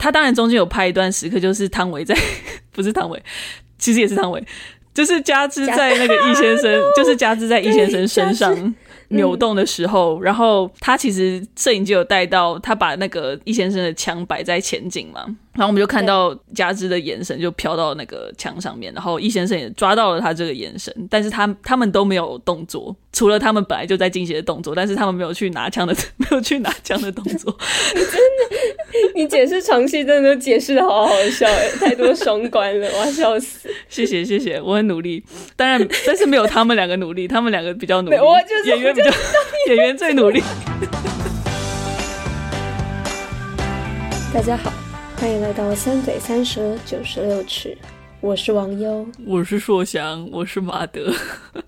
他当然中间有拍一段时刻，就是汤唯在，不是汤唯，其实也是汤唯，就是加之在那个易先生，就是加之在易先生身上。扭动的时候，嗯、然后他其实摄影机有带到，他把那个易先生的枪摆在前景嘛，然后我们就看到加之的眼神就飘到那个墙上面，然后易先生也抓到了他这个眼神，但是他他们都没有动作，除了他们本来就在进行的动作，但是他们没有去拿枪的，没有去拿枪的动作。你真的，你解释床戏真的都解释的好好笑哎，太多双关了，我要笑死。谢谢谢谢，我很努力，当然，但是没有他们两个努力，他们两个比较努力，我就是演员。演员最努力。大家好，欢迎来到三嘴三舌九十六尺。我是王优，我是硕翔，我是马德。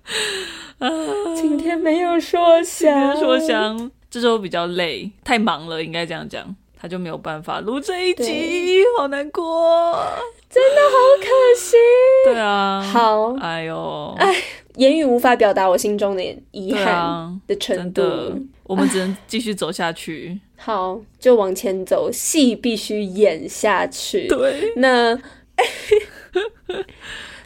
啊，今天没有硕翔，硕翔这周比较累，太忙了，应该这样讲，他就没有办法录这一集，好难过，真的好可惜。对啊，好，哎呦，哎。言语无法表达我心中的遗憾的程度，啊、我们只能继续走下去。好，就往前走，戏必须演下去。对，那。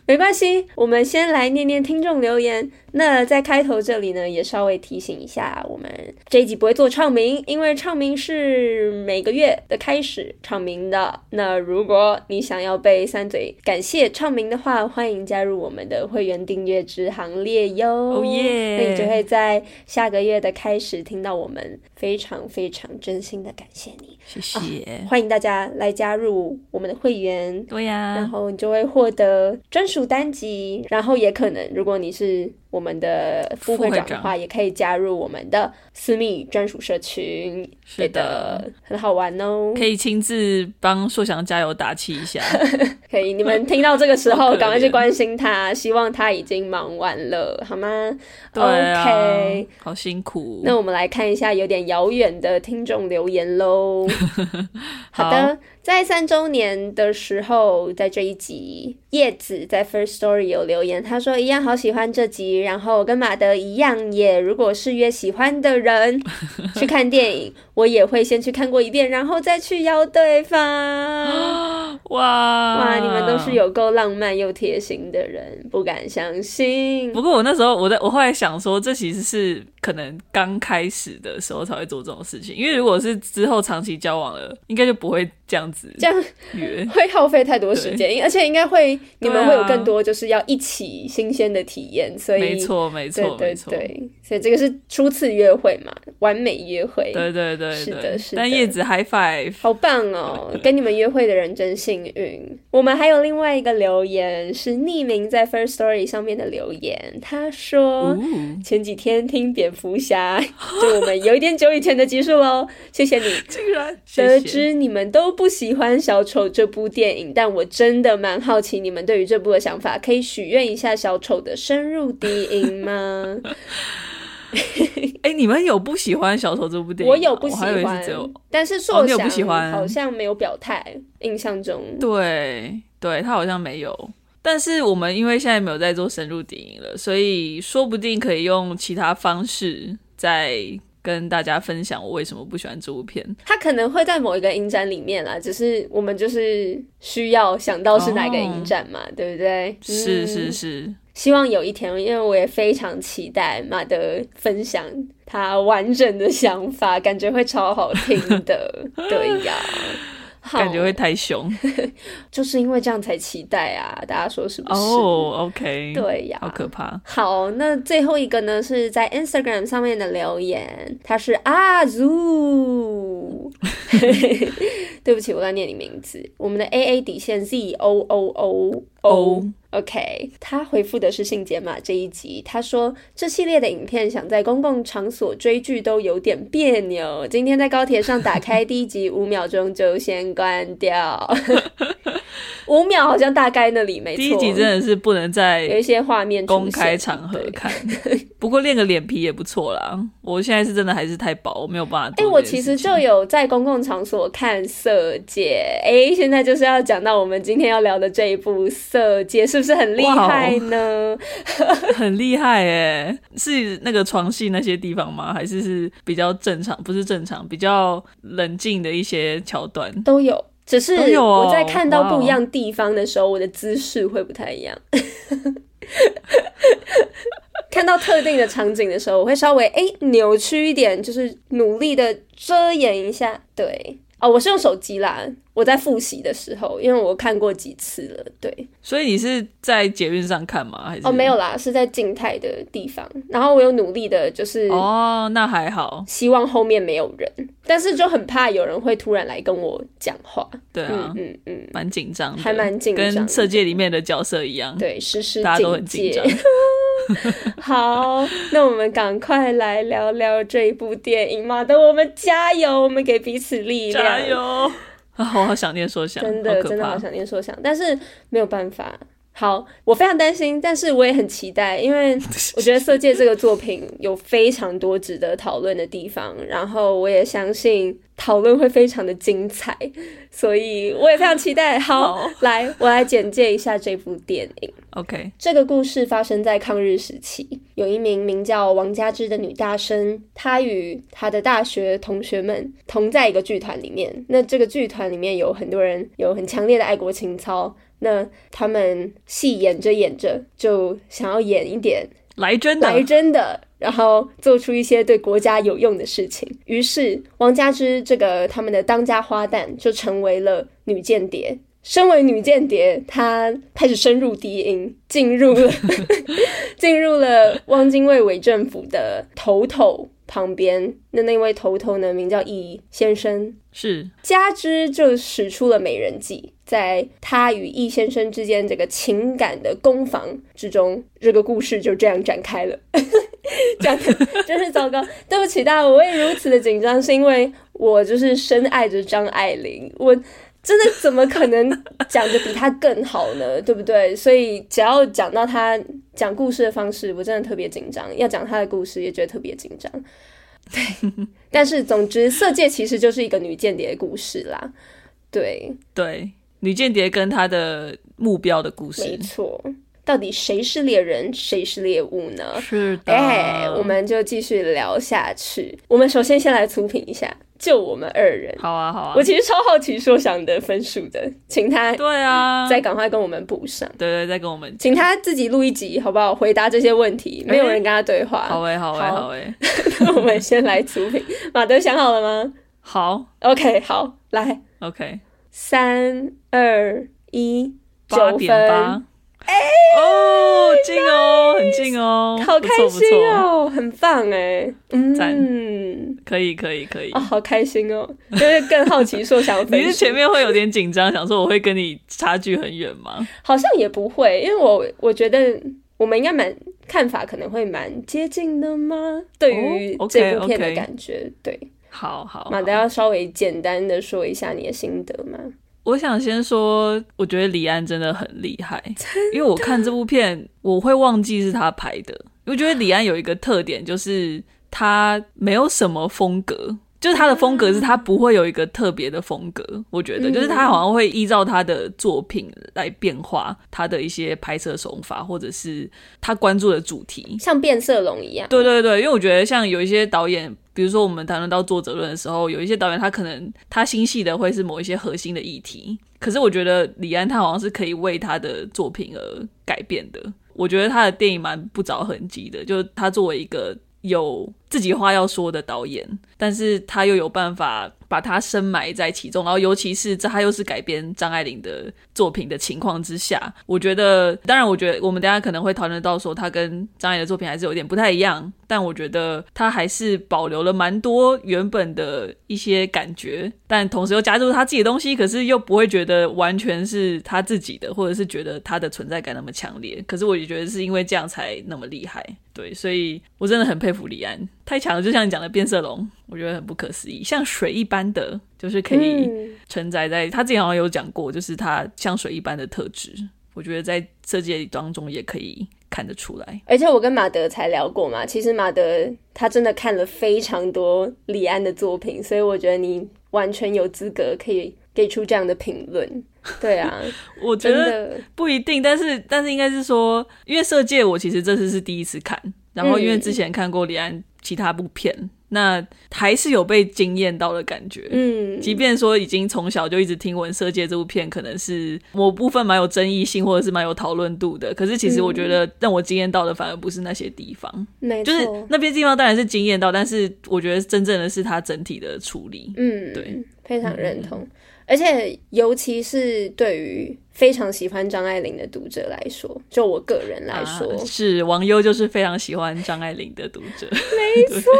没关系，我们先来念念听众留言。那在开头这里呢，也稍微提醒一下，我们这一集不会做唱名，因为唱名是每个月的开始唱名的。那如果你想要被三嘴感谢唱名的话，欢迎加入我们的会员订阅之行列哟。哦耶！那你就会在下个月的开始听到我们非常非常真心的感谢你。谢谢、啊，欢迎大家来加入我们的会员。对呀，然后你就会获得专属单集，然后也可能，如果你是。我们的副会长的话，也可以加入我们的私密专属社群，是的，很好玩哦。可以亲自帮硕翔加油打气一下。可以，你们听到这个时候，赶快去关心他，希望他已经忙完了，好吗？对啊，OK，好辛苦。那我们来看一下有点遥远的听众留言喽。好的。好在三周年的时候，在这一集，叶子在 First Story 有留言，他说一样好喜欢这集，然后跟马德一样，也如果是约喜欢的人 去看电影，我也会先去看过一遍，然后再去邀对方。哇哇，你们都是有够浪漫又贴心的人，不敢相信。不过我那时候，我在我后来想说，这其实是可能刚开始的时候才会做这种事情，因为如果是之后长期交往了，应该就不会这样子。这样 会耗费太多时间，而且应该会你们会有更多就是要一起新鲜的体验，啊、所以没错没错对对对，所以这个是初次约会嘛，完美约会，对对对，对，是的，是的。但叶子 high five，好棒哦，跟你们约会的人真幸运。我们还有另外一个留言是匿名在 First Story 上面的留言，他说、哦、前几天听蝙蝠侠，就我们有一点久以前的集数喽，谢谢你，竟然得知你们都不喜欢。小丑这部电影，但我真的蛮好奇你们对于这部的想法，可以许愿一下小丑的深入低音吗？哎、欸，你们有不喜欢小丑这部电影？我有不喜欢，但是硕翔不喜欢，好像没有表态。印象中，对对，他好像没有。但是我们因为现在没有在做深入电影了，所以说不定可以用其他方式再。跟大家分享我为什么不喜欢这部片。他可能会在某一个影展里面啦，只是我们就是需要想到是哪个影展嘛，哦、对不对？是是是，希望有一天，因为我也非常期待马德分享他完整的想法，感觉会超好听的。对呀。感觉会太凶，就是因为这样才期待啊！大家说是不是？哦、oh，OK，对呀，好可怕。好，那最后一个呢，是在 Instagram 上面的留言，他是阿 Zoo，对不起，我在念你名字。我们的 AA 底线 Z O O O O。OK，他回复的是信解码这一集，他说这系列的影片想在公共场所追剧都有点别扭。今天在高铁上打开第一集，五秒钟就先关掉。五秒好像大概那里没错。第一集真的是不能在有一些画面公开场合看。不过练个脸皮也不错啦。我现在是真的还是太薄，我没有办法。哎、欸，我其实就有在公共场所看《色戒》。哎，现在就是要讲到我们今天要聊的这一部《色戒》，是不是很厉害呢 很厉害哎，是那个床戏那些地方吗？还是是比较正常？不是正常，比较冷静的一些桥段都有。只是我在看到不一样地方的时候，我的姿势会不太一样。看到特定的场景的时候，我会稍微哎、欸、扭曲一点，就是努力的遮掩一下。对，哦，我是用手机啦。我在复习的时候，因为我看过几次了，对。所以你是在捷运上看吗？还是？哦，没有啦，是在静态的地方。然后我有努力的，就是哦，那还好。希望后面没有人，但是就很怕有人会突然来跟我讲话。对啊，嗯嗯，蛮紧张，还蛮紧张，跟色戒里面的角色一样。对，时时大家都很紧张。好，那我们赶快来聊聊这一部电影嘛！等我们加油，我们给彼此力量，加油！啊，我好想念说想，真的真的好想念说想，但是没有办法。好，我非常担心，但是我也很期待，因为 我觉得《色戒》这个作品有非常多值得讨论的地方，然后我也相信讨论会非常的精彩，所以我也非常期待。好，好来，我来简介一下这部电影。OK，这个故事发生在抗日时期，有一名名叫王佳芝的女大生，她与她的大学同学们同在一个剧团里面。那这个剧团里面有很多人有很强烈的爱国情操。那他们戏演着演着，就想要演一点来真的，来真的，然后做出一些对国家有用的事情。于是，王佳芝这个他们的当家花旦就成为了女间谍。身为女间谍，她开始深入敌营，进入了 进入了汪精卫伪政府的头头旁边。那那位头头呢，名叫易先生。是加之就使出了美人计。在他与易先生之间这个情感的攻防之中，这个故事就这样展开了。讲的真是糟糕，对不起大家，我也如此的紧张，是因为我就是深爱着张爱玲，我真的怎么可能讲的比他更好呢？对不对？所以只要讲到他讲故事的方式，我真的特别紧张。要讲他的故事，也觉得特别紧张。对，但是总之，《色戒》其实就是一个女间谍的故事啦。对对。女间谍跟她的目标的故事，没错。到底谁是猎人，谁是猎物呢？是的，哎，我们就继续聊下去。我们首先先来粗评一下，就我们二人。好啊，好啊。我其实超好奇说想的分数的，请他对啊，再赶快跟我们补上。对，对对，再跟我们，请他自己录一集好不好？回答这些问题，没有人跟他对话。好诶，好诶，好诶。那我们先来粗评。马德想好了吗？好，OK，好，来，OK。三二一，九点哦，近哦，很近哦，好开心哦，很棒哎，嗯，可以可以可以，哦，好开心哦，就是更好奇说想分，你是前面会有点紧张，想说我会跟你差距很远吗？好像也不会，因为我我觉得我们应该蛮看法可能会蛮接近的吗？对于这部片的感觉，对。好好，马德要稍微简单的说一下你的心得吗？我想先说，我觉得李安真的很厉害，因为我看这部片，我会忘记是他拍的。我觉得李安有一个特点，就是他没有什么风格。就是他的风格是他不会有一个特别的风格，我觉得就是他好像会依照他的作品来变化他的一些拍摄手法，或者是他关注的主题，像变色龙一样。对对对，因为我觉得像有一些导演，比如说我们谈论到作者论的时候，有一些导演他可能他心系的会是某一些核心的议题，可是我觉得李安他好像是可以为他的作品而改变的。我觉得他的电影蛮不着痕迹的，就是他作为一个有自己话要说的导演，但是他又有办法把他深埋在其中，然后尤其是这他又是改编张爱玲的作品的情况之下，我觉得，当然，我觉得我们等下可能会讨论到说他跟张爱玲的作品还是有点不太一样，但我觉得他还是保留了蛮多原本的一些感觉，但同时又加入他自己的东西，可是又不会觉得完全是他自己的，或者是觉得他的存在感那么强烈。可是我也觉得是因为这样才那么厉害，对，所以我真的很佩服李安。太强了，就像你讲的变色龙，我觉得很不可思议，像水一般的，就是可以承载在。他之前好像有讲过，就是他像水一般的特质，我觉得在设计当中也可以看得出来。而且我跟马德才聊过嘛，其实马德他真的看了非常多李安的作品，所以我觉得你完全有资格可以给出这样的评论。对啊，我觉得不一定，但是但是应该是说，因为色戒我其实这次是第一次看。然后，因为之前看过李安其他部片，那还是有被惊艳到的感觉。嗯，即便说已经从小就一直听闻《色戒》这部片可能是某部分蛮有争议性，或者是蛮有讨论度的，可是其实我觉得让我惊艳到的反而不是那些地方，就是那边地方当然是惊艳到，但是我觉得真正的是它整体的处理。嗯，对，非常认同。嗯而且，尤其是对于非常喜欢张爱玲的读者来说，就我个人来说，啊、是王优就是非常喜欢张爱玲的读者。没错，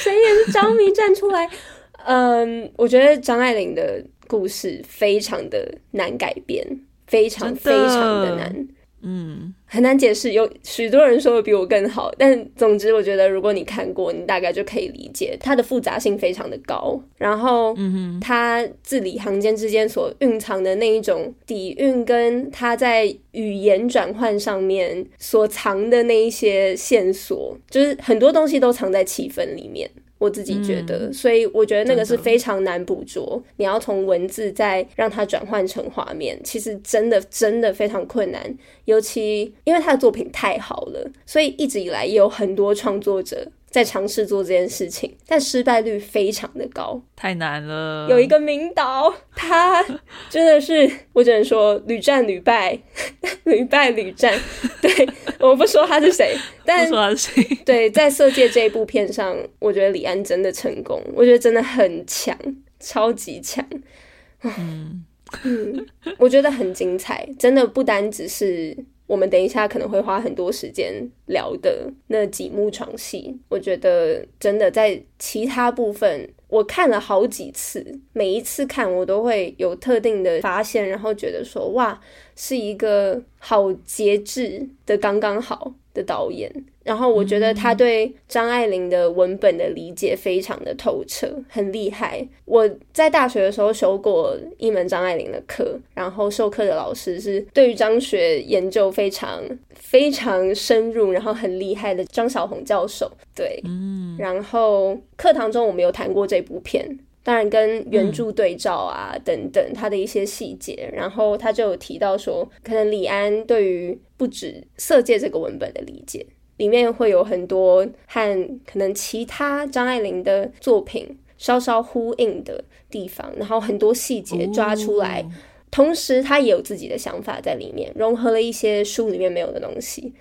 谁也是张迷站出来。嗯，我觉得张爱玲的故事非常的难改编，非常非常的难。嗯，很难解释，有许多人说的比我更好，但总之我觉得如果你看过，你大概就可以理解它的复杂性非常的高。然后，嗯哼，它字里行间之间所蕴藏的那一种底蕴，跟它在语言转换上面所藏的那一些线索，就是很多东西都藏在气氛里面。我自己觉得，嗯，所以我觉得那个是非常难捕捉。你要从文字再让它转换成画面，其实真的真的非常困难。尤其因为他的作品太好了，所以一直以来也有很多创作者。在尝试做这件事情，但失败率非常的高，太难了。有一个名导，他真的是，我只能说屡战屡败，屡败屡战。对，我不说他是谁，但不说他是谁。对，在《色戒》这一部片上，我觉得李安真的成功，我觉得真的很强，超级强。嗯嗯，我觉得很精彩，真的不单只是。我们等一下可能会花很多时间聊的那几幕床戏，我觉得真的在其他部分，我看了好几次，每一次看我都会有特定的发现，然后觉得说哇，是一个好节制的刚刚好。的导演。然后我觉得他对张爱玲的文本的理解非常的透彻，很厉害。我在大学的时候修过一门张爱玲的课，然后授课的老师是对于张学研究非常非常深入，然后很厉害的张小红教授。对，嗯。然后课堂中我们有谈过这部片，当然跟原著对照啊等等他的一些细节。然后他就有提到说，可能李安对于不止《色戒》这个文本的理解。里面会有很多和可能其他张爱玲的作品稍稍呼应的地方，然后很多细节抓出来，哦，同时他也有自己的想法在里面，融合了一些书里面没有的东西。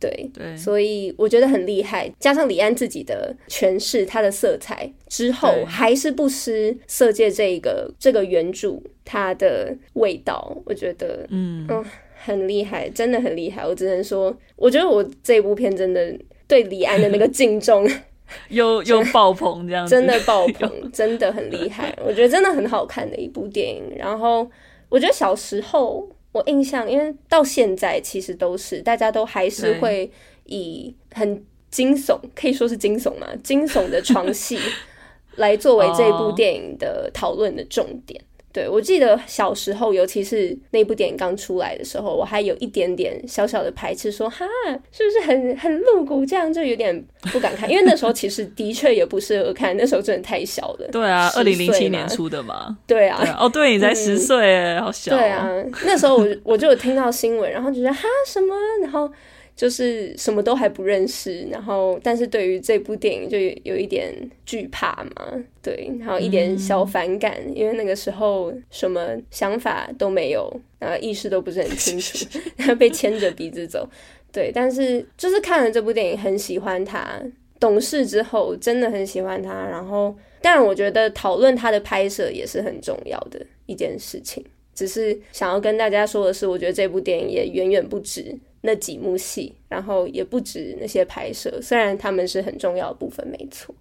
对，对，所以我觉得很厉害。加上李安自己的诠释，他的色彩之后还是不失《色戒》这个这个原著它的味道。我觉得，嗯。嗯很厉害，真的很厉害。我只能说，我觉得我这部片真的对李安的那个敬重 又又爆棚，这样子真的爆棚，真的很厉害。我觉得真的很好看的一部电影。然后我觉得小时候我印象，因为到现在其实都是大家都还是会以很惊悚，可以说是惊悚嘛，惊悚的床戏 来作为这部电影的讨论的重点。对，我记得小时候，尤其是那部电影刚出来的时候，我还有一点点小小的排斥，说哈，是不是很很露骨？这样就有点不敢看，因为那时候其实的确也不适合看，那时候真的太小了。对啊，二零零七年出的嘛。对啊，哦，对，你才十岁，嗯，好小。对啊，那时候我我就有听到新闻，然后就觉得哈什么，然后。就是什么都还不认识，然后但是对于这部电影就有一点惧怕嘛，对，然后一点小反感，嗯，因为那个时候什么想法都没有，然后意识都不是很清楚，然后被牵着鼻子走，对，但是就是看了这部电影，很喜欢他，懂事之后真的很喜欢他，然后当然我觉得讨论他的拍摄也是很重要的一件事情，只是想要跟大家说的是，我觉得这部电影也远远不止。那几幕戏，然后也不止那些拍摄，虽然他们是很重要的部分，没错。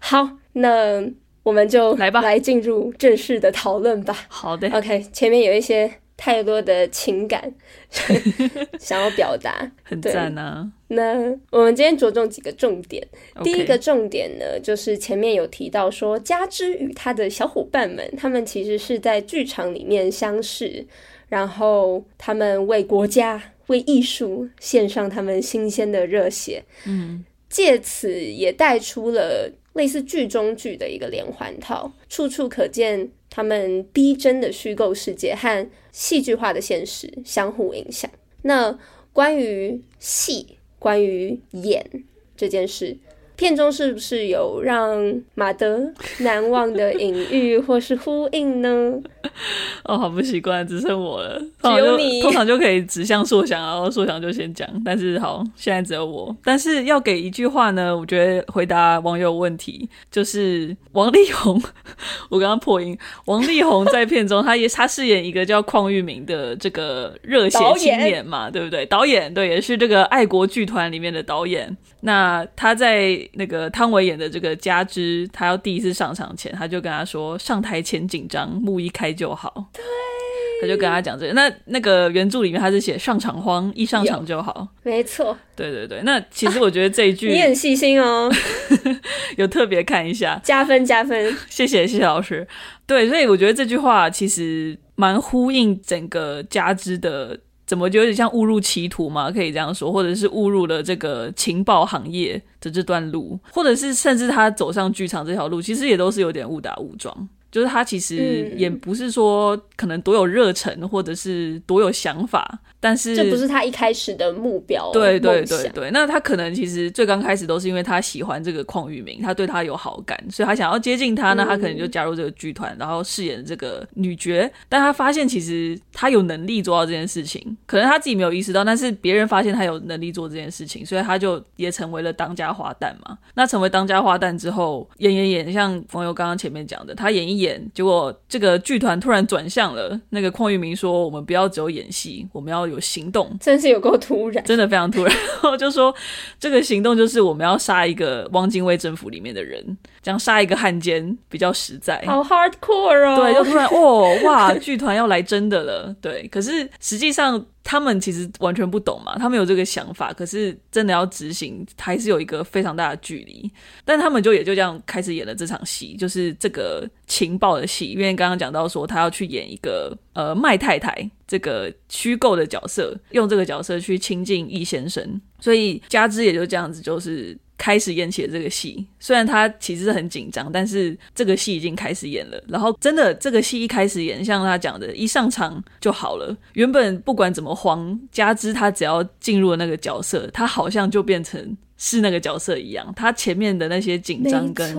好，那我们就来吧，来进入正式的讨论吧。好的，OK，前面有一些太多的情感 想要表达，很赞啊。那我们今天着重几个重点。第一个重点呢，就是前面有提到说，加之与他的小伙伴们，他们其实是在剧场里面相识，然后他们为国家。为艺术献上他们新鲜的热血，嗯，借此也带出了类似剧中剧的一个连环套，处处可见他们逼真的虚构世界和戏剧化的现实相互影响。那关于戏，关于演这件事，片中是不是有让马德难忘的隐喻或是呼应呢？哦，好不习惯，只剩我了。只有你，通常就可以指向硕翔，然后硕翔就先讲。但是好，现在只有我。但是要给一句话呢，我觉得回答网友问题就是王力宏。我刚刚破音，王力宏在片中，他也他饰演一个叫邝玉明的这个热血青年嘛，对不对？导演对，也是这个爱国剧团里面的导演。那他在那个汤唯演的这个佳芝，他要第一次上场前，他就跟他说：“上台前紧张，幕一开就好。”对，他就跟他讲这个。那那个原著里面他是写“上场慌，一上场就好”，没错。对对对，那其实我觉得这一句、啊、你很细心哦，有特别看一下，加分加分，谢谢谢谢老师。对，所以我觉得这句话其实蛮呼应整个佳芝的。怎么就有点像误入歧途嘛？可以这样说，或者是误入了这个情报行业的这段路，或者是甚至他走上剧场这条路，其实也都是有点误打误撞。就是他其实也不是说可能多有热忱，或者是多有想法。但是这不是他一开始的目标。对对对对，那他可能其实最刚开始都是因为他喜欢这个邝裕明，他对他有好感，所以他想要接近他那，他可能就加入这个剧团，然后饰演这个女角。但他发现其实他有能力做到这件事情，可能他自己没有意识到，但是别人发现他有能力做这件事情，所以他就也成为了当家花旦嘛。那成为当家花旦之后，演演演，像冯友刚刚前面讲的，他演一演，结果这个剧团突然转向了，那个邝裕明说：“我们不要只有演戏，我们要。”有行动，真是有够突然，真的非常突然。然后就说这个行动就是我们要杀一个汪精卫政府里面的人，这样杀一个汉奸比较实在。好 hardcore 哦！对，就突然哦哇，剧团要来真的了。对，可是实际上。他们其实完全不懂嘛，他们有这个想法，可是真的要执行，还是有一个非常大的距离。但他们就也就这样开始演了这场戏，就是这个情报的戏。因为刚刚讲到说，他要去演一个呃麦太太这个虚构的角色，用这个角色去亲近易先生，所以加之也就这样子，就是。开始演起了这个戏，虽然他其实是很紧张，但是这个戏已经开始演了。然后真的，这个戏一开始演，像他讲的，一上场就好了。原本不管怎么慌，加之他只要进入了那个角色，他好像就变成是那个角色一样。他前面的那些紧张跟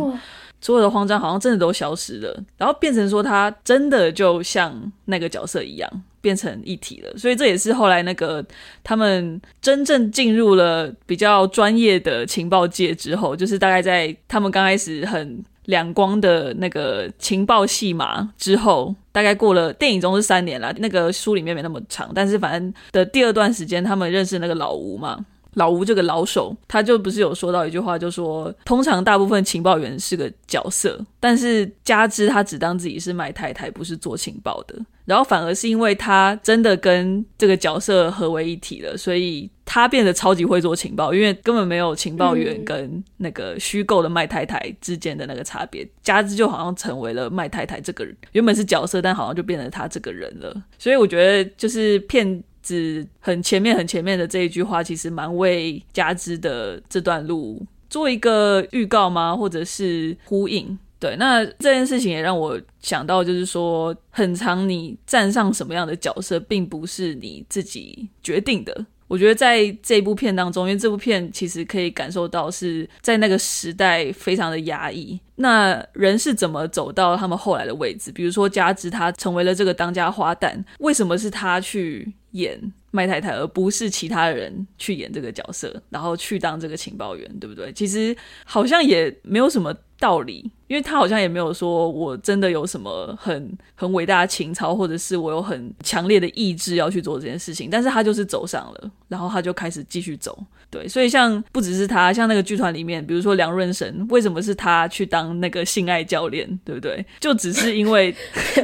所有的慌张，好像真的都消失了，然后变成说他真的就像那个角色一样。变成一体了，所以这也是后来那个他们真正进入了比较专业的情报界之后，就是大概在他们刚开始很两光的那个情报戏码之后，大概过了电影中是三年了，那个书里面没那么长，但是反正的第二段时间，他们认识那个老吴嘛。老吴这个老手，他就不是有说到一句话，就说通常大部分情报员是个角色，但是加之他只当自己是麦太太，不是做情报的，然后反而是因为他真的跟这个角色合为一体了，所以他变得超级会做情报，因为根本没有情报员跟那个虚构的麦太太之间的那个差别，加之就好像成为了麦太太这个人，原本是角色，但好像就变成他这个人了，所以我觉得就是骗。只很前面很前面的这一句话，其实蛮为佳芝的这段路做一个预告吗？或者是呼应？对，那这件事情也让我想到，就是说，很长你站上什么样的角色，并不是你自己决定的。我觉得在这部片当中，因为这部片其实可以感受到是在那个时代非常的压抑。那人是怎么走到他们后来的位置？比如说佳芝，他成为了这个当家花旦，为什么是他去演麦太太，而不是其他人去演这个角色，然后去当这个情报员，对不对？其实好像也没有什么道理。因为他好像也没有说，我真的有什么很很伟大的情操，或者是我有很强烈的意志要去做这件事情，但是他就是走上了，然后他就开始继续走，对，所以像不只是他，像那个剧团里面，比如说梁润生，为什么是他去当那个性爱教练，对不对？就只是因为，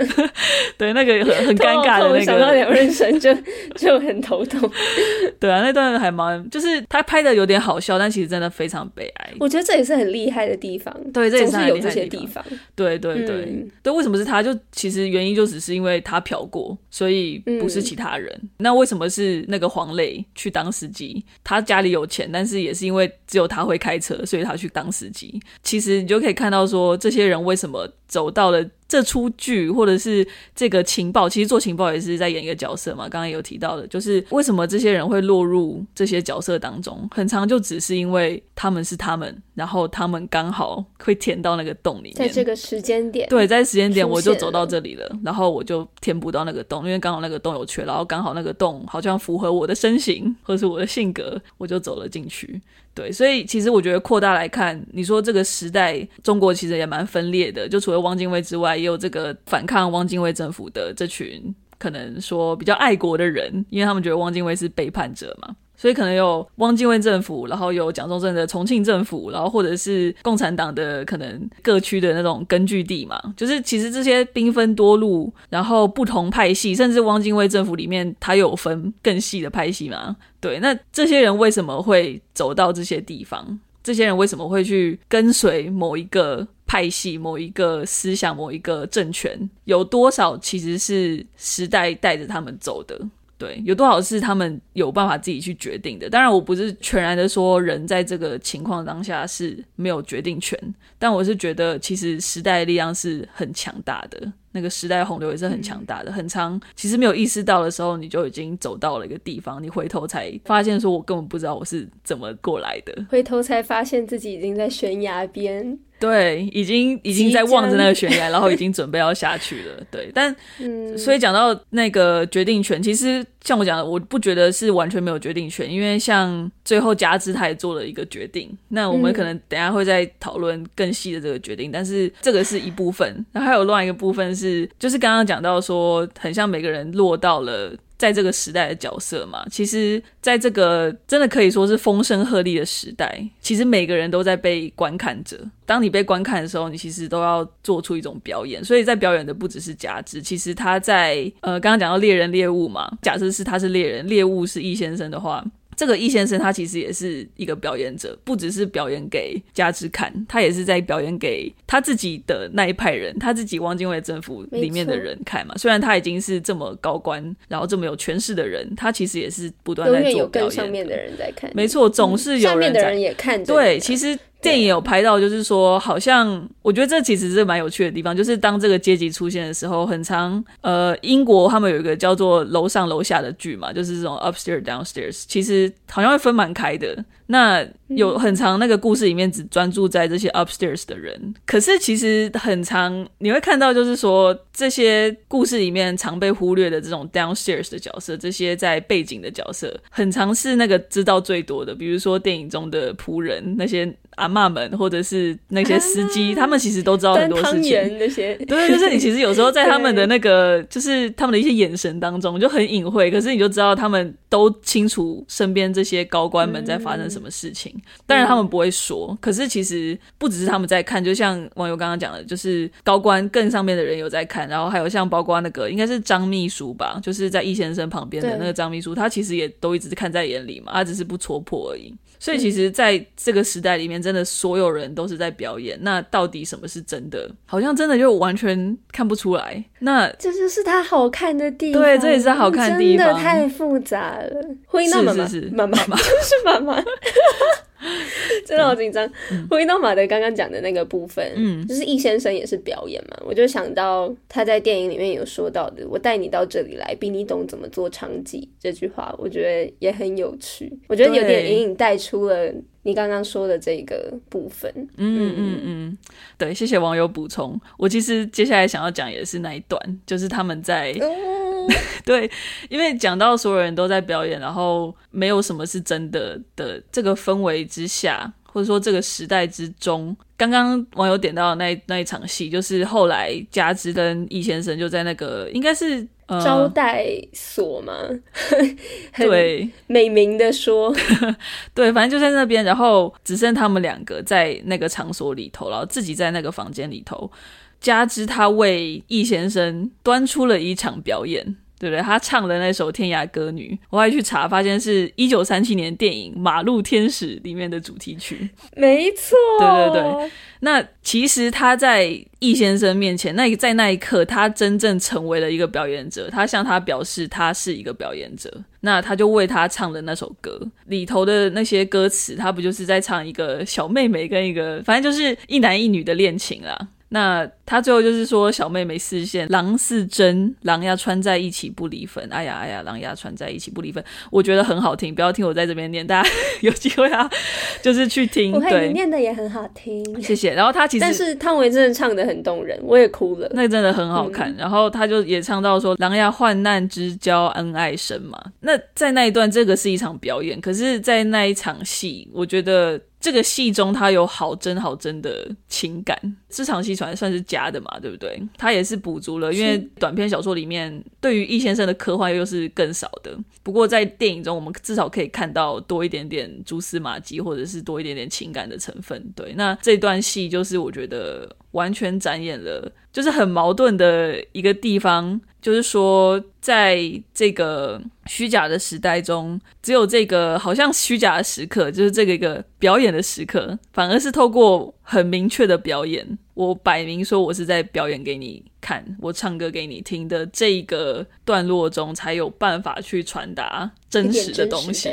对那个很很尴尬的那个，想到梁润生就就很头痛，对啊，那段还蛮，就是他拍的有点好笑，但其实真的非常悲哀。我觉得这也是很厉害的地方，对，这也是有这些。地方，对对对、嗯、对，为什么是他？就其实原因就只是因为他嫖过，所以不是其他人。嗯、那为什么是那个黄磊去当司机？他家里有钱，但是也是因为只有他会开车，所以他去当司机。其实你就可以看到说，这些人为什么走到了这出剧或者是这个情报，其实做情报也是在演一个角色嘛。刚刚有提到的，就是为什么这些人会落入这些角色当中，很长就只是因为他们是他们，然后他们刚好会填到那个洞里面，在这个时间点，对，在时间点我就走到这里了，然后我就填补到那个洞，因为刚好那个洞有缺，然后刚好那个洞好像符合我的身形或者是我的性格，我就走了进去。对，所以其实我觉得扩大来看，你说这个时代中国其实也蛮分裂的，就除了汪精卫之外，也有这个反抗汪精卫政府的这群可能说比较爱国的人，因为他们觉得汪精卫是背叛者嘛。所以可能有汪精卫政府，然后有蒋中正的重庆政府，然后或者是共产党的可能各区的那种根据地嘛，就是其实这些兵分多路，然后不同派系，甚至汪精卫政府里面他有分更细的派系嘛。对，那这些人为什么会走到这些地方？这些人为什么会去跟随某一个派系、某一个思想、某一个政权？有多少其实是时代带着他们走的？对，有多少是他们有办法自己去决定的？当然，我不是全然的说人在这个情况当下是没有决定权，但我是觉得其实时代的力量是很强大的。那个时代洪流也是很强大的，很长。其实没有意识到的时候，你就已经走到了一个地方，你回头才发现，说我根本不知道我是怎么过来的。回头才发现自己已经在悬崖边，对，已经已经在望着那个悬崖，然后已经准备要下去了。对，但、嗯、所以讲到那个决定权，其实像我讲的，我不觉得是完全没有决定权，因为像最后加之他也做了一个决定，那我们可能等一下会再讨论更细的这个决定，但是这个是一部分，然后还有另外一个部分。是，就是刚刚讲到说，很像每个人落到了在这个时代的角色嘛。其实，在这个真的可以说是风声鹤唳的时代，其实每个人都在被观看着。当你被观看的时候，你其实都要做出一种表演。所以在表演的不只是假肢，其实他在呃，刚刚讲到猎人猎物嘛，假设是他是猎人，猎物是易先生的话。这个易先生他其实也是一个表演者，不只是表演给加之看，他也是在表演给他自己的那一派人，他自己汪精卫政府里面的人看嘛。虽然他已经是这么高官，然后这么有权势的人，他其实也是不断在做表演。永远有更上面的人在看，没错，总是有人在、嗯、下面的人也看。对，其实。电影有拍到，就是说，好像我觉得这其实是蛮有趣的地方，就是当这个阶级出现的时候，很常呃，英国他们有一个叫做楼上楼下的剧嘛，就是这种 upstairs downstairs，其实好像会分蛮开的。那有很常那个故事里面只专注在这些 upstairs 的人，可是其实很常你会看到，就是说这些故事里面常被忽略的这种 downstairs 的角色，这些在背景的角色，很常是那个知道最多的，比如说电影中的仆人那些。阿妈们，或者是那些司机，他们其实都知道很多事情。那些对，就是你其实有时候在他们的那个，就是他们的一些眼神当中就很隐晦，可是你就知道他们都清楚身边这些高官们在发生什么事情。当然他们不会说，可是其实不只是他们在看，就像网友刚刚讲的，就是高官更上面的人有在看，然后还有像包括那个应该是张秘书吧，就是在易先生旁边的那个张秘书，他其实也都一直看在眼里嘛，他只是不戳破而已。所以其实，在这个时代里面，真的所有人都是在表演。那到底什么是真的？好像真的就完全看不出来。那这就是他好看的地方。对，这也是好看的地方。真的太复杂了。回到妈妈，是是是，妈妈妈 就是妈妈。真的好紧张。回到马德刚刚讲的那个部分，嗯，就是易先生也是表演嘛，我就想到他在电影里面有说到的“我带你到这里来，比你懂怎么做场记”这句话，我觉得也很有趣。我觉得有点隐隐带出了你刚刚说的这个部分。嗯嗯嗯，对，谢谢网友补充。我其实接下来想要讲也是那一段，就是他们在。嗯对，因为讲到所有人都在表演，然后没有什么是真的的这个氛围之下，或者说这个时代之中，刚刚网友点到的那那一场戏，就是后来加之跟易先生就在那个应该是、呃、招待所嘛，对，美名的说，对，反正就在那边，然后只剩他们两个在那个场所里头，然后自己在那个房间里头。加之他为易先生端出了一场表演，对不对？他唱的那首《天涯歌女》，我还去查，发现是一九三七年电影《马路天使》里面的主题曲。没错，对对对。那其实他在易先生面前，那在那一刻，他真正成为了一个表演者。他向他表示，他是一个表演者。那他就为他唱的那首歌里头的那些歌词，他不就是在唱一个小妹妹跟一个，反正就是一男一女的恋情啦。那他最后就是说小妹妹视线，狼是真，狼牙穿在一起不离分。哎呀哎呀，狼牙穿在一起不离分，我觉得很好听。不要听我在这边念，大家有机会啊，就是去听。对，你念的也很好听，谢谢。然后他其实，但是汤唯真的唱的很动人，我也哭了。那真的很好看。嗯、然后他就也唱到说，狼牙患难之交恩爱深嘛。那在那一段，这个是一场表演，可是，在那一场戏，我觉得。这个戏中，他有好真好真的情感，这场戏算算是假的嘛，对不对？他也是补足了，因为短篇小说里面对于易先生的刻画又是更少的。不过在电影中，我们至少可以看到多一点点蛛丝马迹，或者是多一点点情感的成分。对，那这段戏就是我觉得完全展演了，就是很矛盾的一个地方。就是说，在这个虚假的时代中，只有这个好像虚假的时刻，就是这个一个表演的时刻，反而是透过很明确的表演，我摆明说我是在表演给你看，我唱歌给你听的这个段落中，才有办法去传达真实的东西，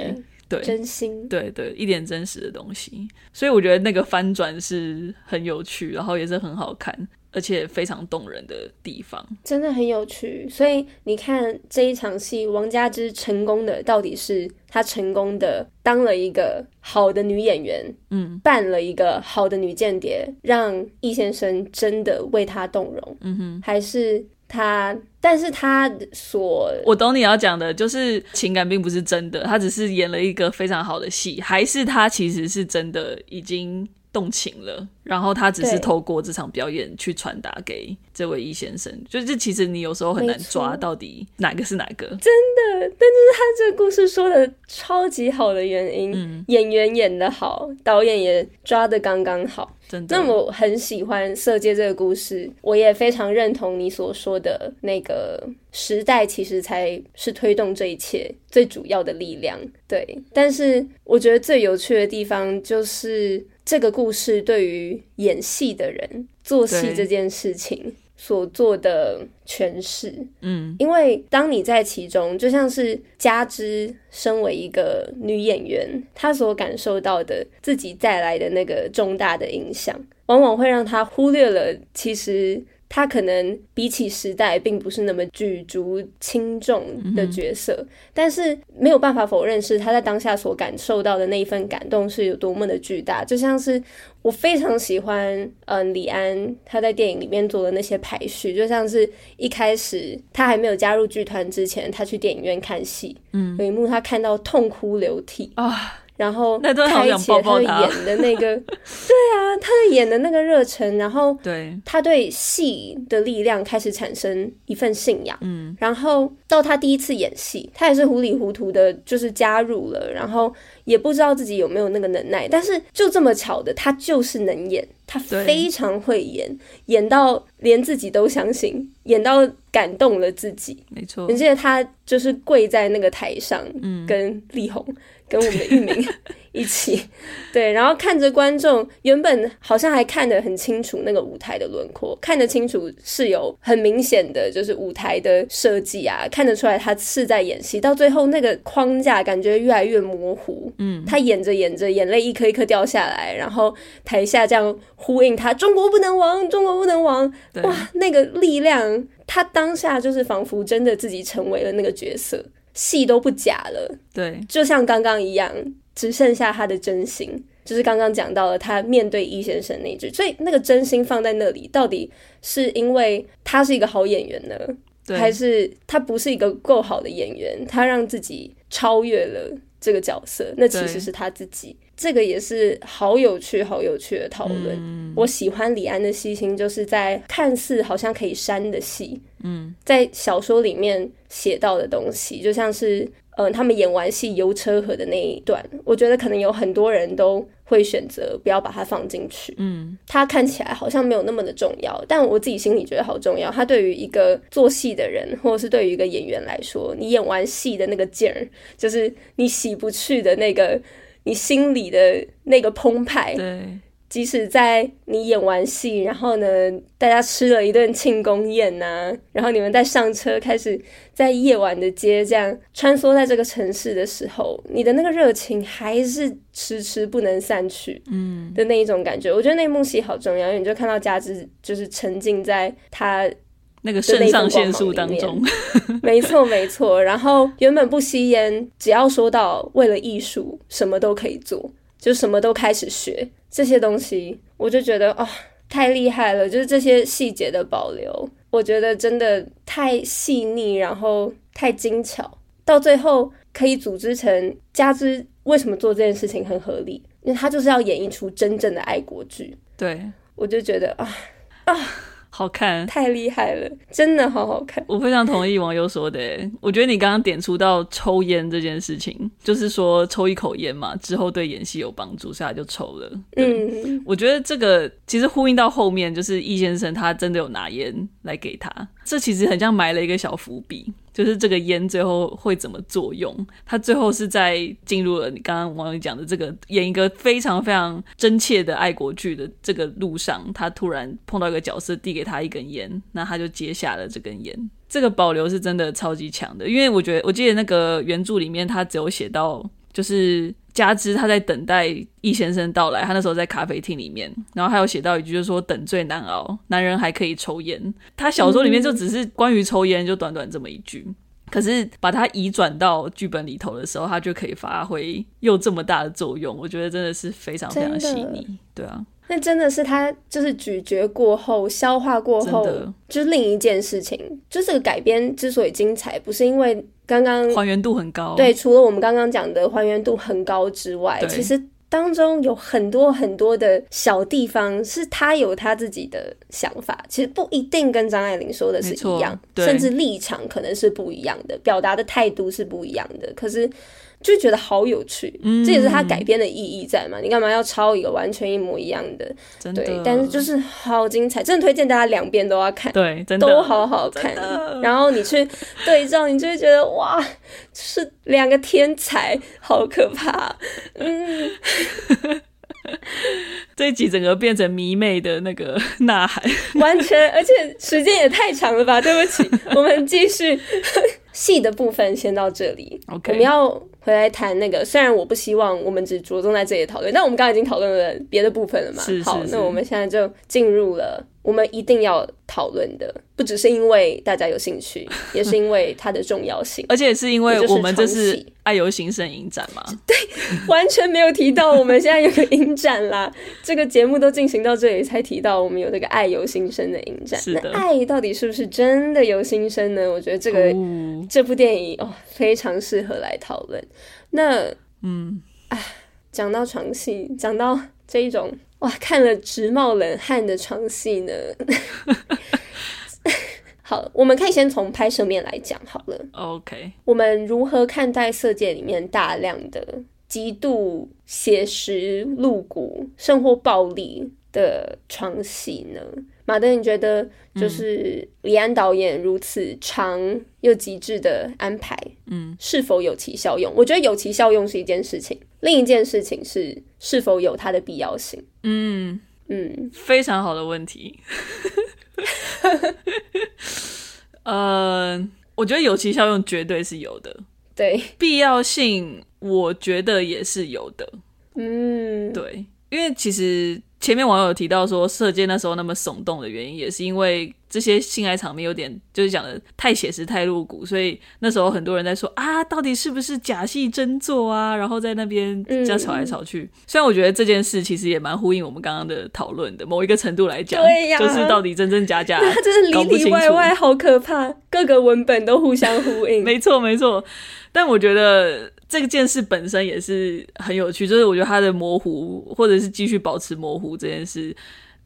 对，真心，对对，一点真实的东西。所以我觉得那个翻转是很有趣，然后也是很好看。而且非常动人的地方，真的很有趣。所以你看这一场戏，王佳芝成功的到底是她成功的当了一个好的女演员，嗯，扮了一个好的女间谍，让易先生真的为她动容，嗯哼，还是她？但是她所我懂你要讲的，就是情感并不是真的，她只是演了一个非常好的戏，还是她其实是真的已经动情了。然后他只是透过这场表演去传达给这位易先生，就是其实你有时候很难抓到底哪个是哪个，真的。但就是他这个故事说的超级好的原因，嗯、演员演的好，导演也抓的刚刚好，真的。那我很喜欢《色戒》这个故事，我也非常认同你所说的那个时代，其实才是推动这一切最主要的力量。对，但是我觉得最有趣的地方就是。这个故事对于演戏的人做戏这件事情所做的诠释，嗯，因为当你在其中，就像是加之身为一个女演员，她所感受到的自己带来的那个重大的影响，往往会让她忽略了其实。他可能比起时代，并不是那么举足轻重的角色，嗯、但是没有办法否认，是他在当下所感受到的那一份感动是有多么的巨大。就像是我非常喜欢，嗯，李安他在电影里面做的那些排序，就像是一开始他还没有加入剧团之前，他去电影院看戏，嗯，有一幕他看到痛哭流涕啊。然后开启他演的那个，对啊，他的演的那个热忱，然后对他对戏的力量开始产生一份信仰。嗯，然后到他第一次演戏，他也是糊里糊涂的，就是加入了，然后也不知道自己有没有那个能耐，但是就这么巧的，他就是能演，他非常会演，演到连自己都相信，演到感动了自己。没错，你记得他就是跪在那个台上，嗯，跟力宏。跟我们的玉明一起，对，然后看着观众，原本好像还看得很清楚那个舞台的轮廓，看得清楚是有很明显的就是舞台的设计啊，看得出来他是在演戏。到最后那个框架感觉越来越模糊，嗯，他演着演着，眼泪一颗一颗掉下来，然后台下这样呼应他“中国不能亡，中国不能亡”，哇，那个力量，他当下就是仿佛真的自己成为了那个角色。戏都不假了，对，就像刚刚一样，只剩下他的真心。就是刚刚讲到了他面对易先生那句，所以那个真心放在那里，到底是因为他是一个好演员呢，对还是他不是一个够好的演员？他让自己超越了这个角色，那其实是他自己。这个也是好有趣、好有趣的讨论。嗯、我喜欢李安的细心，就是在看似好像可以删的戏，嗯，在小说里面写到的东西，就像是嗯、呃，他们演完戏游车河的那一段，我觉得可能有很多人都会选择不要把它放进去。嗯，它看起来好像没有那么的重要，但我自己心里觉得好重要。他对于一个做戏的人，或者是对于一个演员来说，你演完戏的那个劲儿，就是你洗不去的那个。你心里的那个澎湃，对，即使在你演完戏，然后呢，大家吃了一顿庆功宴呐、啊，然后你们在上车，开始在夜晚的街这样穿梭在这个城市的时候，你的那个热情还是迟迟不能散去，嗯。的那一种感觉。我觉得那幕戏好重要，因为你就看到佳芝就是沉浸在他那个肾上腺素当中，没错没错。然后原本不吸烟，只要说到为了艺术，什么都可以做。就什么都开始学这些东西，我就觉得哦，太厉害了！就是这些细节的保留，我觉得真的太细腻，然后太精巧，到最后可以组织成加之为什么做这件事情很合理，因为他就是要演绎出真正的爱国剧。对，我就觉得啊啊。好看，太厉害了，真的好好看。我非常同意网友说的，我觉得你刚刚点出到抽烟这件事情，就是说抽一口烟嘛，之后对演戏有帮助，所以他就抽了。嗯，我觉得这个其实呼应到后面，就是易先生他真的有拿烟来给他，这其实很像埋了一个小伏笔。就是这个烟最后会怎么作用？他最后是在进入了你刚刚网友讲的这个演一个非常非常真切的爱国剧的这个路上，他突然碰到一个角色递给他一根烟，那他就接下了这根烟。这个保留是真的超级强的，因为我觉得我记得那个原著里面他只有写到就是。佳芝他在等待易先生到来，他那时候在咖啡厅里面，然后还有写到一句，就是说等最难熬，男人还可以抽烟。他小说里面就只是关于抽烟，就短短这么一句，可是把它移转到剧本里头的时候，他就可以发挥又这么大的作用。我觉得真的是非常非常细腻，对啊。那真的是他就是咀嚼过后、消化过后，就是另一件事情。就这个改编之所以精彩，不是因为刚刚还原度很高，对，除了我们刚刚讲的还原度很高之外，其实当中有很多很多的小地方是他有他自己的想法，其实不一定跟张爱玲说的是一样，甚至立场可能是不一样的，表达的态度是不一样的，可是。就觉得好有趣，嗯，这也是他改编的意义在嘛？你干嘛要抄一个完全一模一样的？真的，对，但是就是好精彩，真的推荐大家两遍都要看，对，真的都好好看。然后你去 对照，你就会觉得哇，是两个天才，好可怕。嗯，这一集整个变成迷妹的那个 呐喊，完全，而且时间也太长了吧？对不起，我们继续。戏的部分先到这里，Okay. 我们要回来谈那个。虽然我不希望我们只着重在这里讨论，但我们刚刚已经讨论了别的部分了嘛？是是是。好，那我们现在就进入了我们一定要讨论的，不只是因为大家有兴趣，也是因为它的重要性，而且是因为我们这是爱由心生影展嘛？对，完全没有提到我们现在有个影展啦。这个节目都进行到这里才提到我们有这个爱由心生的影展。是的，那爱到底是不是真的由心生呢？我觉得这个。哦这部电影哦，非常适合来讨论。那嗯，啊，讲到床戏，讲到这一种哇，看了直冒冷汗的床戏呢。好，我们可以先从拍摄面来讲好了。OK，我们如何看待《色戒》里面大量的极度写实、露骨、甚或暴力的床戏呢？马德，你觉得就是李安导演如此长又极致的安排，嗯，是否有其效用？我觉得有其效用是一件事情，另一件事情是是否有它的必要性。嗯嗯，非常好的问题。呃，我觉得有其效用绝对是有的，对，必要性我觉得也是有的。嗯，对，因为其实。前面网友提到说，《射箭》那时候那么耸动的原因，也是因为这些性爱场面有点就是讲的太写实、太露骨，所以那时候很多人在说啊，到底是不是假戏真做啊？然后在那边这样吵来吵去。嗯、虽然我觉得这件事其实也蛮呼应我们刚刚的讨论的，某一个程度来讲，对呀，就是到底真真假假，它就是里里外外好可怕，各个文本都互相呼应。没错，没错。但我觉得。这件事本身也是很有趣，就是我觉得它的模糊，或者是继续保持模糊这件事，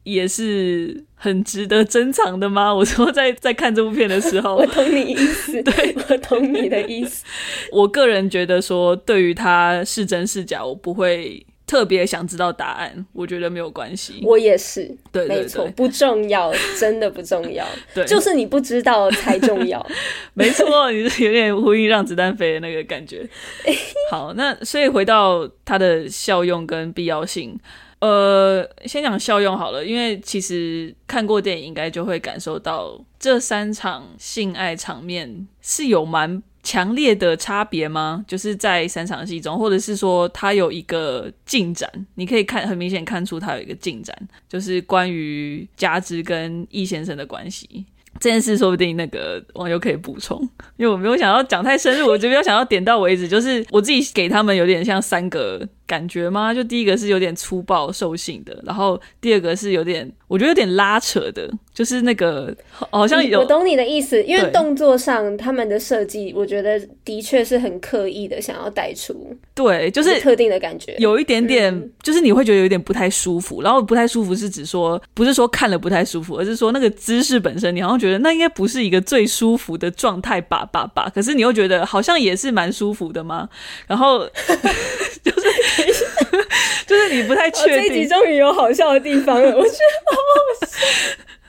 也是很值得珍藏的吗？我说在在看这部片的时候，我懂你意思，对，我懂你的意思。我个人觉得说，对于它是真是假，我不会。特别想知道答案，我觉得没有关系。我也是，对，没错，不重要，真的不重要。对，就是你不知道才重要。没错，你是有点呼应让子弹飞的那个感觉。好，那所以回到它的效用跟必要性，呃，先讲效用好了，因为其实看过电影应该就会感受到这三场性爱场面是有蛮强烈的差别吗？就是在三场戏中，或者是说他有一个进展，你可以看很明显看出他有一个进展，就是关于家之跟易先生的关系。这件事说不定那个网友可以补充，因为我没有想要讲太深入，我就没有想要点到为止，就是我自己给他们有点像三个。感觉吗？就第一个是有点粗暴兽性的，然后第二个是有点，我觉得有点拉扯的，就是那个好像有。我懂你的意思，因为动作上他们的设计，我觉得的确是很刻意的，想要带出对，就是特定的感觉，有一点点，就是你会觉得有点不太舒服。然后不太舒服是指说，不是说看了不太舒服，而是说那个姿势本身，你好像觉得那应该不是一个最舒服的状态吧吧吧。可是你又觉得好像也是蛮舒服的吗？然后你不太确定，哦、这一集终于有好笑的地方了，我觉得好好笑。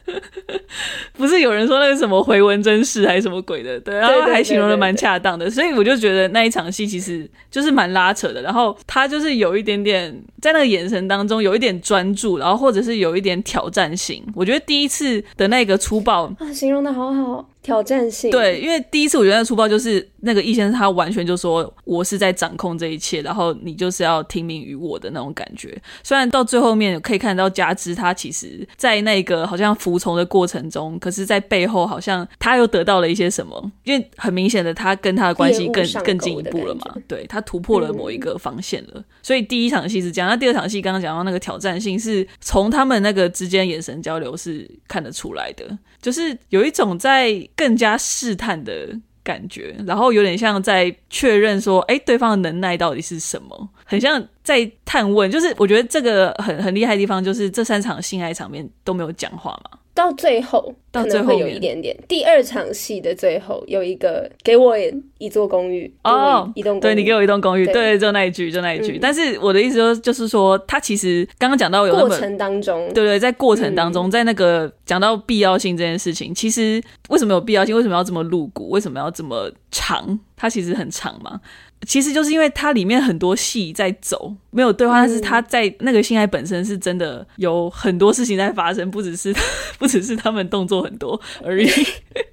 不是有人说那个什么回文真事还是什么鬼的，对，然后还形容的蛮恰当的，所以我就觉得那一场戏其实就是蛮拉扯的。然后他就是有一点点在那个眼神当中有一点专注，然后或者是有一点挑战性。我觉得第一次的那个粗暴啊，形容的好好。挑战性。对，因为第一次我觉得那粗暴就是那个易先生，他完全就说我是在掌控这一切，然后你就是要听命于我的那种感觉。虽然到最后面可以看到加之他其实，在那个好像服从的过程中，可是，在背后好像他又得到了一些什么，因为很明显的他跟他的关系更更进一步了嘛，对，他突破了某一个防线了。嗯、所以第一场戏是这样，那第二场戏刚刚讲到那个挑战性，是从他们那个之间眼神交流是看得出来的，就是有一种在。更加试探的感觉，然后有点像在确认说，哎，对方的能耐到底是什么？很像在探问。就是我觉得这个很很厉害的地方，就是这三场性爱场面都没有讲话嘛。到最后，到最后有一点点。第二场戏的最后有一个给我一座公寓哦，一栋对，你给我一栋公寓，对，就那一句，就那一句。但是我的意思就是，就是说，他其实刚刚讲到有过程当中，对对，在过程当中，在那个讲到必要性这件事情，其实为什么有必要性？为什么要这么露骨？为什么要这么长？它其实很长嘛。其实就是因为它里面很多戏在走，没有对话，但是他在那个性爱本身是真的有很多事情在发生，不只是 不只是他们动作很多而已。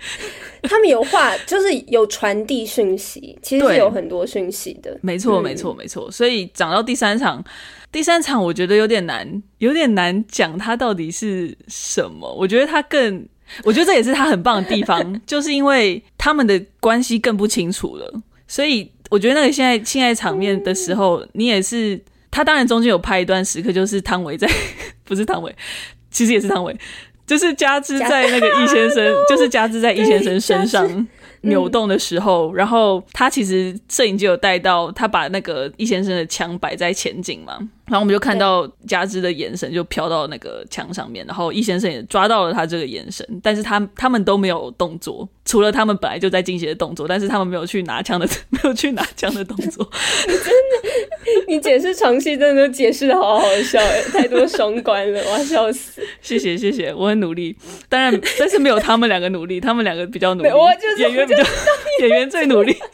他们有话，就是有传递讯息，其实是有很多讯息的。没错，没错，没错。所以讲到第三场，第三场我觉得有点难，有点难讲它到底是什么。我觉得他更，我觉得这也是他很棒的地方，就是因为他们的关系更不清楚了，所以。我觉得那个现在性爱场面的时候，你也是他。当然中间有拍一段时刻，就是汤唯在，不是汤唯，其实也是汤唯，就是加之在那个易先生，就是加之在易先生身上扭动的时候，然后他其实摄影就有带到，他把那个易先生的枪摆在前景嘛。然后我们就看到佳枝的眼神就飘到那个墙上面，然后易先生也抓到了他这个眼神，但是他他们都没有动作，除了他们本来就在进行的动作，但是他们没有去拿枪的，没有去拿枪的动作。你真的，你解释床戏真的都解释的好好笑哎，太多双关了，我要笑死。谢谢谢谢，我很努力，当然，但是没有他们两个努力，他们两个比较努力，我就是演员比较演员最努力。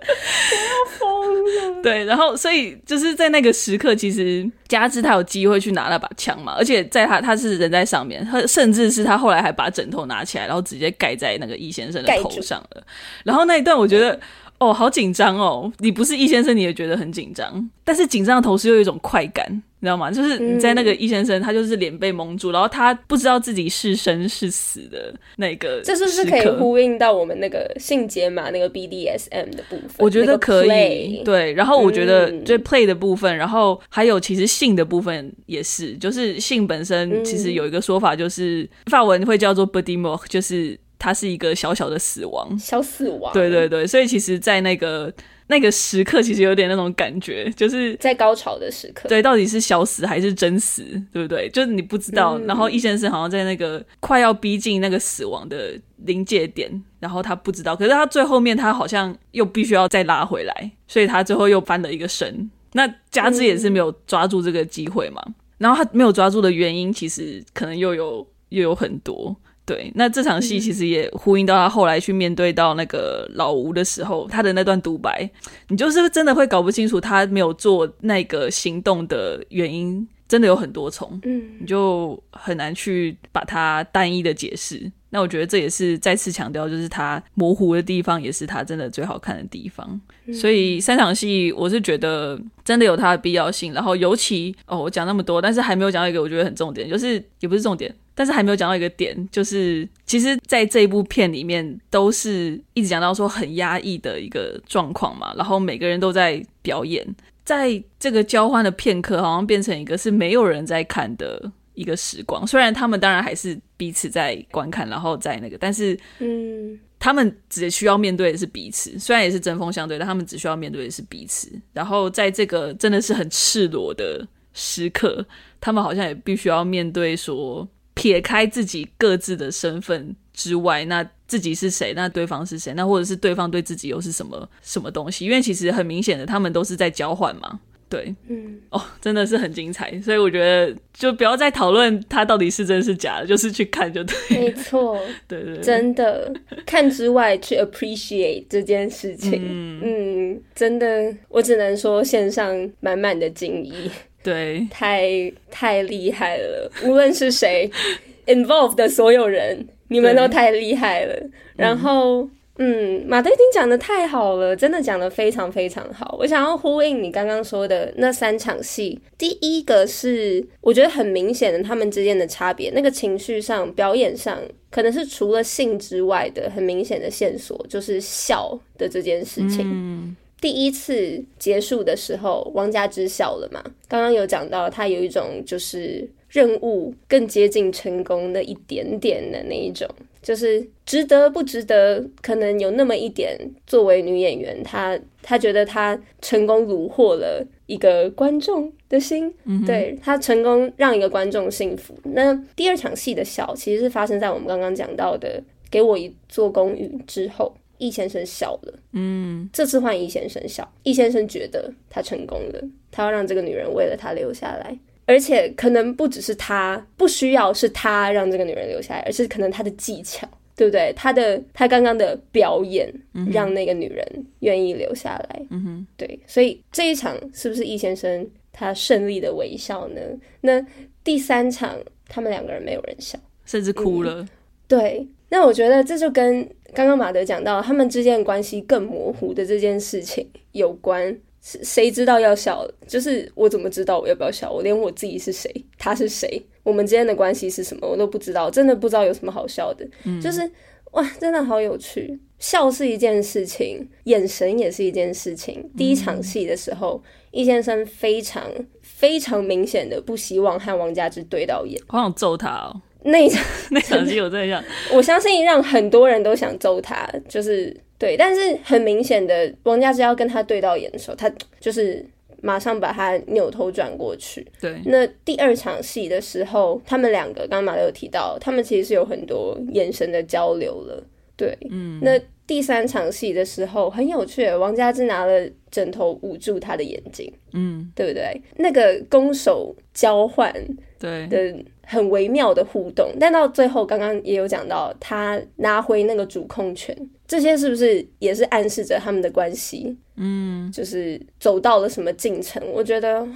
我要疯了！对，然后所以就是在那个时刻，其实加之他有机会去拿那把枪嘛，而且在他他是人在上面，他甚至是他后来还把枕头拿起来，然后直接盖在那个易先生的头上了。然后那一段我觉得。哦，好紧张哦！你不是易先生，你也觉得很紧张，但是紧张的同时又有一种快感，你知道吗？就是你在那个易先生，他就是脸被蒙住，然后他不知道自己是生是死的那个，这是不是可以呼应到我们那个性解码那个 BDSM 的部分？我觉得可以，对。然后我觉得最 play 的部分，然后还有其实性的部分也是，就是性本身其实有一个说法，就是法文会叫做 body m o r k 就是。它是一个小小的死亡，小死亡。对对对，所以其实，在那个那个时刻，其实有点那种感觉，就是在高潮的时刻。对，到底是小死还是真死，对不对？就是你不知道。嗯、然后易先生好像在那个快要逼近那个死亡的临界点，然后他不知道。可是他最后面，他好像又必须要再拉回来，所以他最后又翻了一个身。那加之也是没有抓住这个机会嘛？嗯、然后他没有抓住的原因，其实可能又有又有很多。对，那这场戏其实也呼应到他后来去面对到那个老吴的时候，他的那段独白，你就是真的会搞不清楚他没有做那个行动的原因，真的有很多重，嗯，你就很难去把它单一的解释。那我觉得这也是再次强调，就是他模糊的地方，也是他真的最好看的地方。所以三场戏，我是觉得真的有它的必要性。然后尤其哦，我讲那么多，但是还没有讲到一个我觉得很重点，就是也不是重点。但是还没有讲到一个点，就是其实在这一部片里面，都是一直讲到说很压抑的一个状况嘛，然后每个人都在表演，在这个交换的片刻，好像变成一个是没有人在看的一个时光。虽然他们当然还是彼此在观看，然后在那个，但是嗯，他们只需要面对的是彼此，虽然也是针锋相对，但他们只需要面对的是彼此。然后在这个真的是很赤裸的时刻，他们好像也必须要面对说。撇开自己各自的身份之外，那自己是谁？那对方是谁？那或者是对方对自己又是什么什么东西？因为其实很明显的，他们都是在交换嘛。对，嗯，哦，真的是很精彩。所以我觉得，就不要再讨论他到底是真是假的，就是去看就对。没错，对，对对，真的看之外去 appreciate 这件事情。嗯，嗯，真的，我只能说献上满满的敬意。对，太太厉害了！无论是谁 involved 的所有人，你们都太厉害了。然后，嗯，嗯，马德已经讲的太好了，真的讲的非常非常好。我想要呼应你刚刚说的那三场戏，第一个是我觉得很明显的他们之间的差别，那个情绪上、表演上，可能是除了性之外的很明显的线索，就是笑的这件事情。嗯第一次结束的时候，王佳芝笑了嘛？刚刚有讲到，他有一种就是任务更接近成功的一点点的那一种，就是值得不值得，可能有那么一点。作为女演员，她她觉得她成功虏获了一个观众的心，嗯、对，她成功让一个观众幸福。那第二场戏的笑，其实是发生在我们刚刚讲到的“给我一座公寓”之后。易先生笑了，嗯，这次换易先生笑。易先生觉得他成功了，他要让这个女人为了他留下来，而且可能不只是他，不需要是他让这个女人留下来，而是可能他的技巧，对不对？他的他刚刚的表演，让那个女人愿意留下来，嗯哼，对。所以这一场是不是易先生他胜利的微笑呢？那第三场他们两个人没有人笑，甚至哭了，嗯，对。那我觉得这就跟刚刚马德讲到他们之间的关系更模糊的这件事情有关。谁知道要笑？就是我怎么知道我要不要笑？我连我自己是谁，他是谁，我们之间的关系是什么，我都不知道。真的不知道有什么好笑的。嗯，就是哇，真的好有趣。笑是一件事情，眼神也是一件事情。第一场戏的时候，易、嗯、先生非常非常明显的不希望和王佳芝对到眼，好想揍他哦。那场 那场戏我真的想，我相信让很多人都想揍他，就是对，但是很明显的，王佳芝要跟他对到眼的时候，他就是马上把他扭头转过去。对，那第二场戏的时候，他们两个刚刚马六有提到，他们其实是有很多眼神的交流了。对，嗯，那第三场戏的时候很有趣，王佳芝拿了枕头捂住他的眼睛，嗯，对不对？那个攻守交换，对的。很微妙的互动，但到最后，刚刚也有讲到他拿回那个主控权，这些是不是也是暗示着他们的关系？嗯，就是走到了什么进程？我觉得，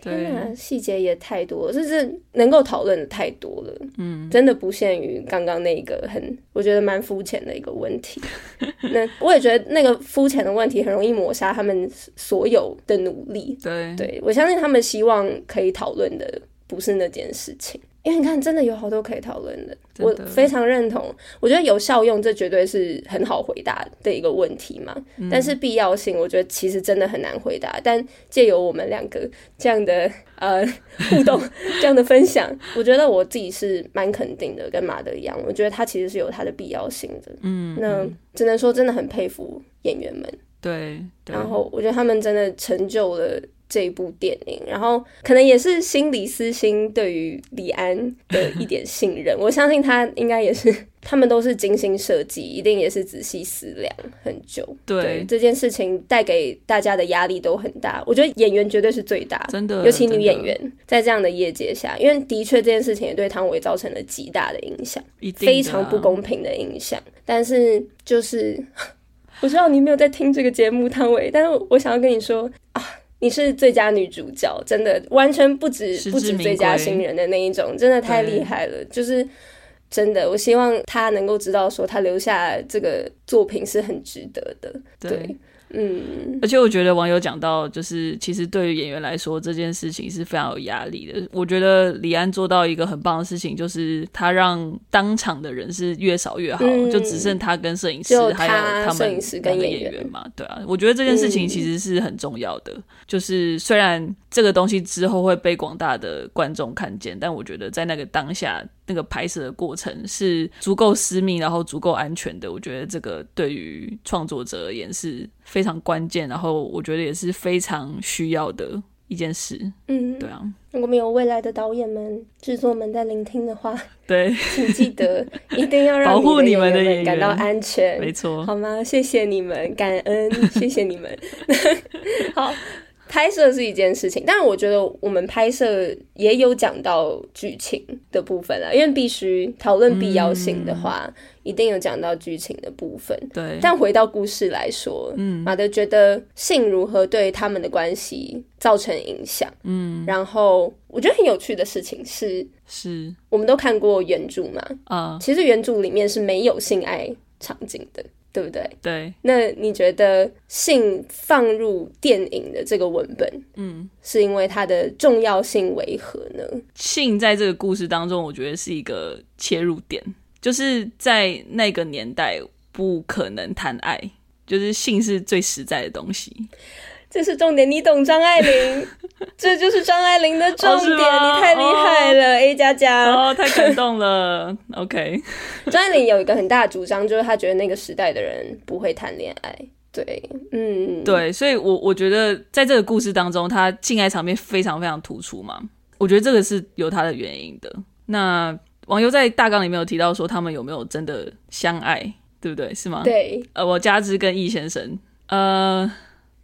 天哪，细节也太多了，就是能够讨论的太多了。嗯，真的不限于刚刚那个很，我觉得蛮肤浅的一个问题。那我也觉得那个肤浅的问题很容易抹杀他们所有的努力。对，对，我相信他们希望可以讨论的不是那件事情。因为你看，真的有好多可以讨论的，的我非常认同。我觉得有效用，这绝对是很好回答的一个问题嘛。嗯、但是必要性，我觉得其实真的很难回答。但借由我们两个这样的呃互动、这样的分享，我觉得我自己是蛮肯定的，跟马德一样，我觉得他其实是有他的必要性的。嗯，那只能说真的很佩服演员们。对，对，然后我觉得他们真的成就了这一部电影，然后可能也是心里私心对于李安的一点信任，我相信他应该也是，他们都是精心设计，一定也是仔细思量很久。对，对这件事情带给大家的压力都很大，我觉得演员绝对是最大，真的，尤其女演员在这样的业界下，因为的确这件事情也对汤唯造成了极大的影响，非常不公平的影响。但是就是 我知道你没有在听这个节目，汤唯，但是我想要跟你说啊。你是最佳女主角，真的完全不止不止最佳新人的那一种，真的太厉害了。就是真的，我希望她能够知道，说她留下这个作品是很值得的。对。对嗯，而且我觉得网友讲到，就是其实对于演员来说，这件事情是非常有压力的。我觉得李安做到一个很棒的事情，就是他让当场的人是越少越好，嗯、就只剩他跟摄影师还有他们两个演员嘛。对啊，我觉得这件事情其实是很重要的。嗯、就是虽然这个东西之后会被广大的观众看见，但我觉得在那个当下。那个拍摄的过程是足够私密，然后足够安全的。我觉得这个对于创作者而言是非常关键，然后我觉得也是非常需要的一件事。嗯，对啊。如果没有未来的导演们、制作们在聆听的话，对，请记得一定要让保护你们的演员感到安全，没错，好吗？谢谢你们，感恩，谢谢你们。好。拍摄是一件事情，但是我觉得我们拍摄也有讲到剧情的部分了，因为必须讨论必要性的话，嗯、一定有讲到剧情的部分。对，但回到故事来说，嗯，马德觉得性如何对他们的关系造成影响，嗯，然后我觉得很有趣的事情是，是。我们都看过原著嘛，啊、嗯，其实原著里面是没有性爱场景的。对不对？对。那你觉得性放入电影的这个文本，嗯，是因为它的重要性为何呢？性在这个故事当中，我觉得是一个切入点，就是在那个年代不可能谈爱，就是性是最实在的东西。这是重点，你懂张爱玲，这就是张爱玲的重点，哦、你太厉害了、哦、，A 加加，哦，太感动了，OK。张爱玲有一个很大的主张，就是她觉得那个时代的人不会谈恋爱，对，嗯，对，所以我我觉得在这个故事当中，她性爱场面非常非常突出嘛，我觉得这个是有她的原因的。那网友在大纲里面有提到说，他们有没有真的相爱，对不对？是吗？对，呃，我加之跟易先生，呃。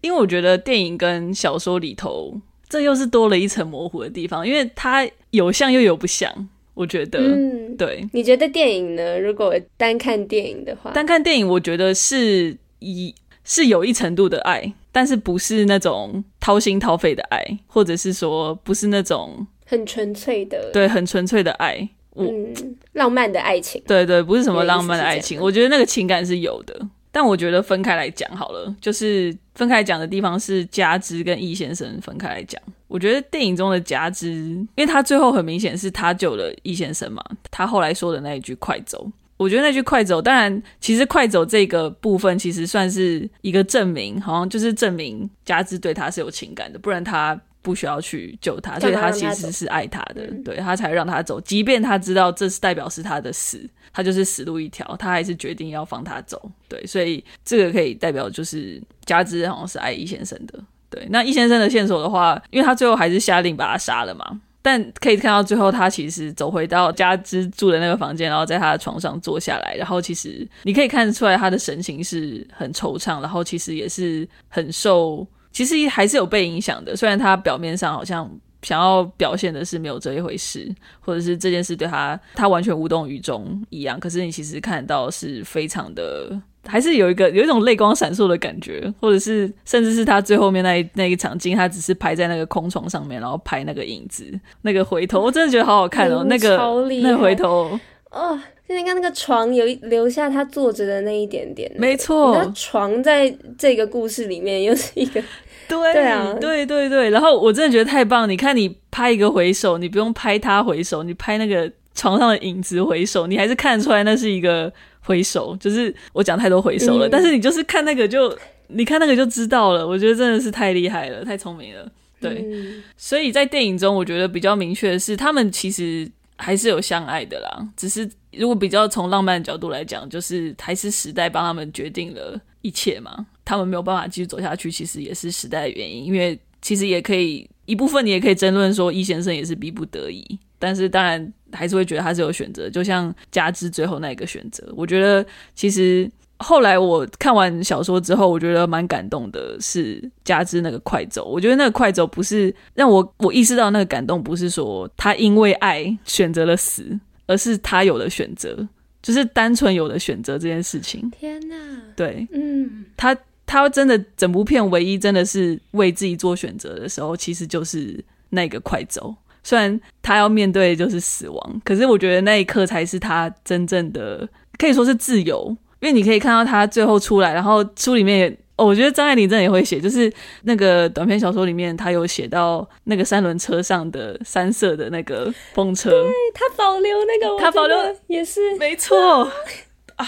因为我觉得电影跟小说里头，这又是多了一层模糊的地方，因为它有像又有不像。我觉得，嗯，对。你觉得电影呢？如果单看电影的话，单看电影，我觉得是一是有一程度的爱，但是不是那种掏心掏肺的爱，或者是说不是那种很纯粹的，对，很纯粹的爱，嗯，浪漫的爱情，对对，不是什么浪漫的爱情，我觉得那个情感是有的。但我觉得分开来讲好了，就是分开讲的地方是加之跟易先生分开来讲。我觉得电影中的加之，因为他最后很明显是他救了易先生嘛，他后来说的那一句“快走”，我觉得那句“快走”，当然其实“快走”这个部分其实算是一个证明，好像就是证明加之对他是有情感的，不然他不需要去救他，所以他其实是爱他的，他对他才让他走，即便他知道这是代表是他的死。他就是死路一条，他还是决定要放他走。对，所以这个可以代表就是加之好像是爱易先生的。对，那易先生的线索的话，因为他最后还是下令把他杀了嘛。但可以看到最后，他其实走回到加之住的那个房间，然后在他的床上坐下来，然后其实你可以看得出来他的神情是很惆怅，然后其实也是很受，其实还是有被影响的。虽然他表面上好像。想要表现的是没有这一回事，或者是这件事对他他完全无动于衷一样。可是你其实看到是非常的，还是有一个有一种泪光闪烁的感觉，或者是甚至是他最后面那一那一场景，他只是拍在那个空床上面，然后拍那个影子，那个回头，我真的觉得好好看哦。那个那个回头哦，现在看那个床有留下他坐着的那一点点，没错，那床在这个故事里面又是一个。对，对啊，对对对，然后我真的觉得太棒。你看，你拍一个回首，你不用拍他回首，你拍那个床上的影子回首，你还是看得出来那是一个回首。就是我讲太多回首了，嗯，但是你就是看那个就，你看那个就知道了。我觉得真的是太厉害了，太聪明了。对，嗯，所以在电影中，我觉得比较明确的是，他们其实还是有相爱的啦。只是如果比较从浪漫的角度来讲，就是还是时代帮他们决定了一切嘛。他们没有办法继续走下去，其实也是时代的原因，因为其实也可以一部分，你也可以争论说，易先生也是逼不得已，但是当然还是会觉得他是有选择，就像加之最后那个选择。我觉得其实后来我看完小说之后，我觉得蛮感动的，是加之那个快走。我觉得那个快走不是让我我意识到那个感动，不是说他因为爱选择了死，而是他有了选择。就是单纯有了选择这件事情。天哪！对，嗯，他他真的整部片唯一真的是为自己做选择的时候，其实就是那个快走。虽然他要面对就是死亡，可是我觉得那一刻才是他真正的可以说是自由，因为你可以看到他最后出来，然后书里面也。哦，我觉得张爱玲真的也会写，就是那个短篇小说里面，她有写到那个三轮车上的三色的那个风车，对，她保留那个，她保留也是没错 啊，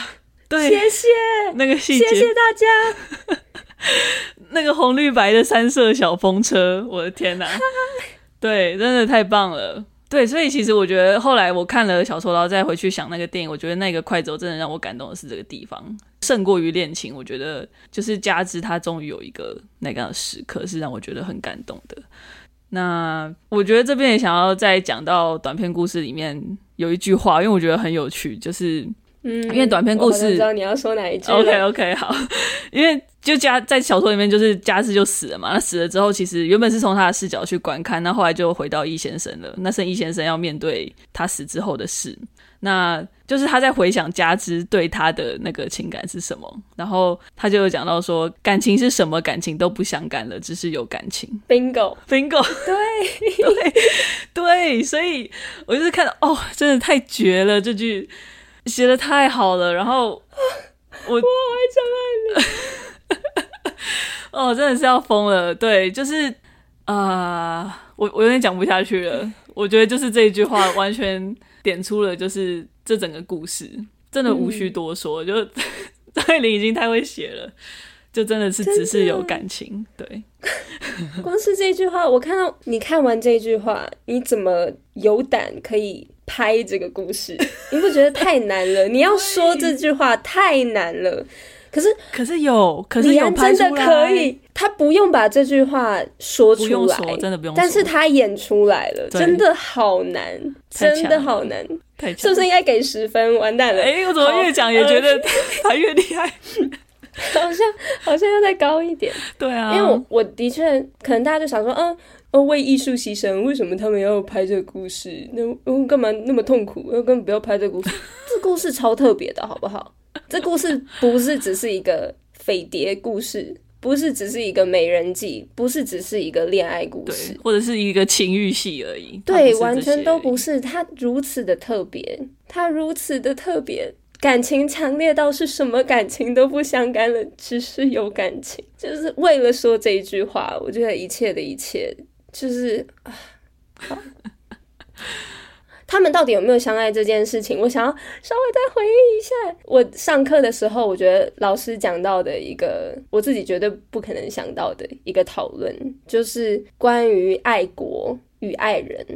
对，谢谢那个细节，谢谢大家。那个红绿白的三色小风车，我的天哪，对，真的太棒了。对，所以其实我觉得后来我看了小说，然后再回去想那个电影，我觉得那个快走真的让我感动的是这个地方。胜过于恋情，我觉得就是加之他终于有一个那个时刻，是让我觉得很感动的。那我觉得这边也想要再讲到短篇故事里面有一句话，因为我觉得很有趣，就是嗯，因为短篇故事，我知道你要说哪一句。OK OK 好，因为就加在小说里面就是加之就死了嘛，那死了之后，其实原本是从他的视角去观看，那后来就回到易先生了，那剩易先生要面对他死之后的事。那就是他在回想加之对他的那个情感是什么，然后他就有讲到说，感情是什么，感情都不相干了，只是有感情。Bingo，Bingo，对 对对，所以我就是看到哦，真的太绝了，这句写的太好了。然后我 我爱张爱玲，哦，真的是要疯了。对，就是啊、呃，我我有点讲不下去了。我觉得就是这一句话完全。点出了就是这整个故事，真的无需多说，嗯、就 张爱玲已经太会写了，就真的是只是有感情。对，光是这句话，我看到你看完这句话，你怎么有胆可以拍这个故事？你不觉得太难了？你要说这句话太难了。可是，可是有，可是有真的可以，他不用把这句话说出来，真的不用说，但是他演出来了，真的好难，真的好难，是不是应该给十分？完蛋了！哎、欸，我怎么越讲也觉得他越厉害？好像好像要再高一点。对啊，因为我我的确可能大家就想说，嗯，哦，为艺术牺牲，为什么他们要拍这个故事？那嗯，干嘛那么痛苦？要根本不要拍这个故事，这故事超特别的，好不好？这故事不是只是一个匪谍故事，不是只是一个美人计，不是只是一个恋爱故事，或者是一个情欲戏而已。对，完全都不是。它如此的特别，它如此的特别，感情强烈到是什么感情都不相干了，只是有感情。就是为了说这一句话，我觉得一切的一切，就是啊。他们到底有没有相爱这件事情，我想要稍微再回忆一下。我上课的时候，我觉得老师讲到的一个我自己绝对不可能想到的一个讨论，就是关于爱国与爱人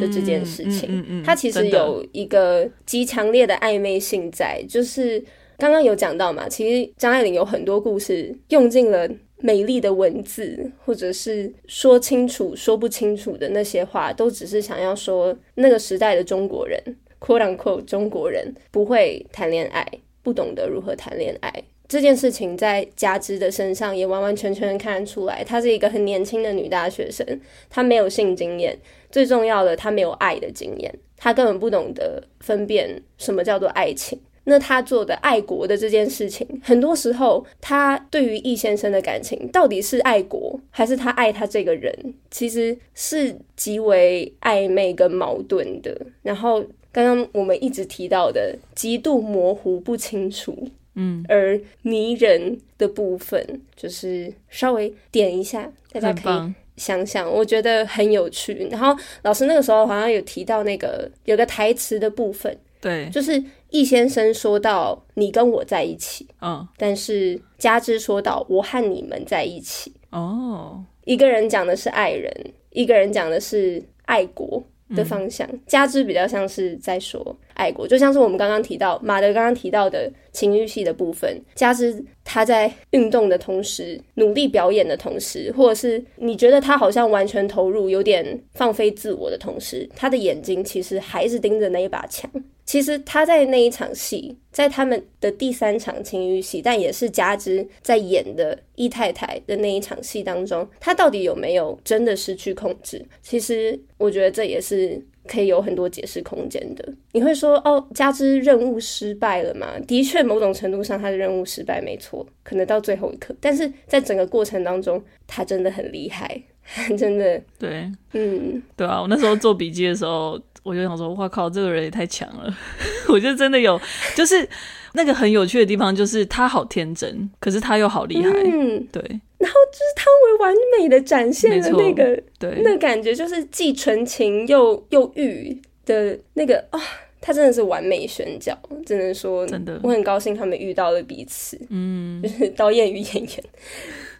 的这件事情。嗯嗯嗯、它其实有一个极强烈的暧昧性在，就是刚刚有讲到嘛，其实张爱玲有很多故事用尽了。美丽的文字，或者是说清楚、说不清楚的那些话，都只是想要说那个时代的中国人 “quote unquote” 中国人不会谈恋爱，不懂得如何谈恋爱。这件事情在加之的身上也完完全全看得出来。她是一个很年轻的女大学生，她没有性经验，最重要的，她没有爱的经验，她根本不懂得分辨什么叫做爱情。那他做的爱国的这件事情，很多时候他对于易先生的感情到底是爱国，还是他爱他这个人，其实是极为暧昧跟矛盾的。然后刚刚我们一直提到的极度模糊不清楚，嗯，而迷人的部分，就是稍微点一下，大家可以想想，我觉得很有趣。然后老师那个时候好像有提到那个有个台词的部分。对，就是易先生说到你跟我在一起，嗯，但是加之说到我和你们在一起，哦，一个人讲的是爱人，一个人讲的是爱国，的方向，加之比较像是在说爱国，就像是我们刚刚提到马德刚刚提到的情欲戏的部分，加之他在运动的同时，努力表演的同时，或者是你觉得他好像完全投入，有点放飞自我的同时，他的眼睛其实还是盯着那一把枪。其实他在那一场戏，在他们的第三场情欲戏，但也是加之在演的易太太的那一场戏当中，他到底有没有真的失去控制？其实我觉得这也是可以有很多解释空间的。你会说，哦，加之任务失败了吗？的确，某种程度上他的任务失败没错，可能到最后一刻，但是在整个过程当中，他真的很厉害，真的。对，嗯，对啊，我那时候做笔记的时候。我就想说，哇靠，这个人也太强了！我觉得真的有，就是那个很有趣的地方，就是他好天真，可是他又好厉害。嗯，对。然后就是汤唯完美的展现了那个，对，那感觉就是既纯情又又欲的那个啊，他真的是完美选角，只能说真的，我很高兴他们遇到了彼此。嗯，就是导演与演员，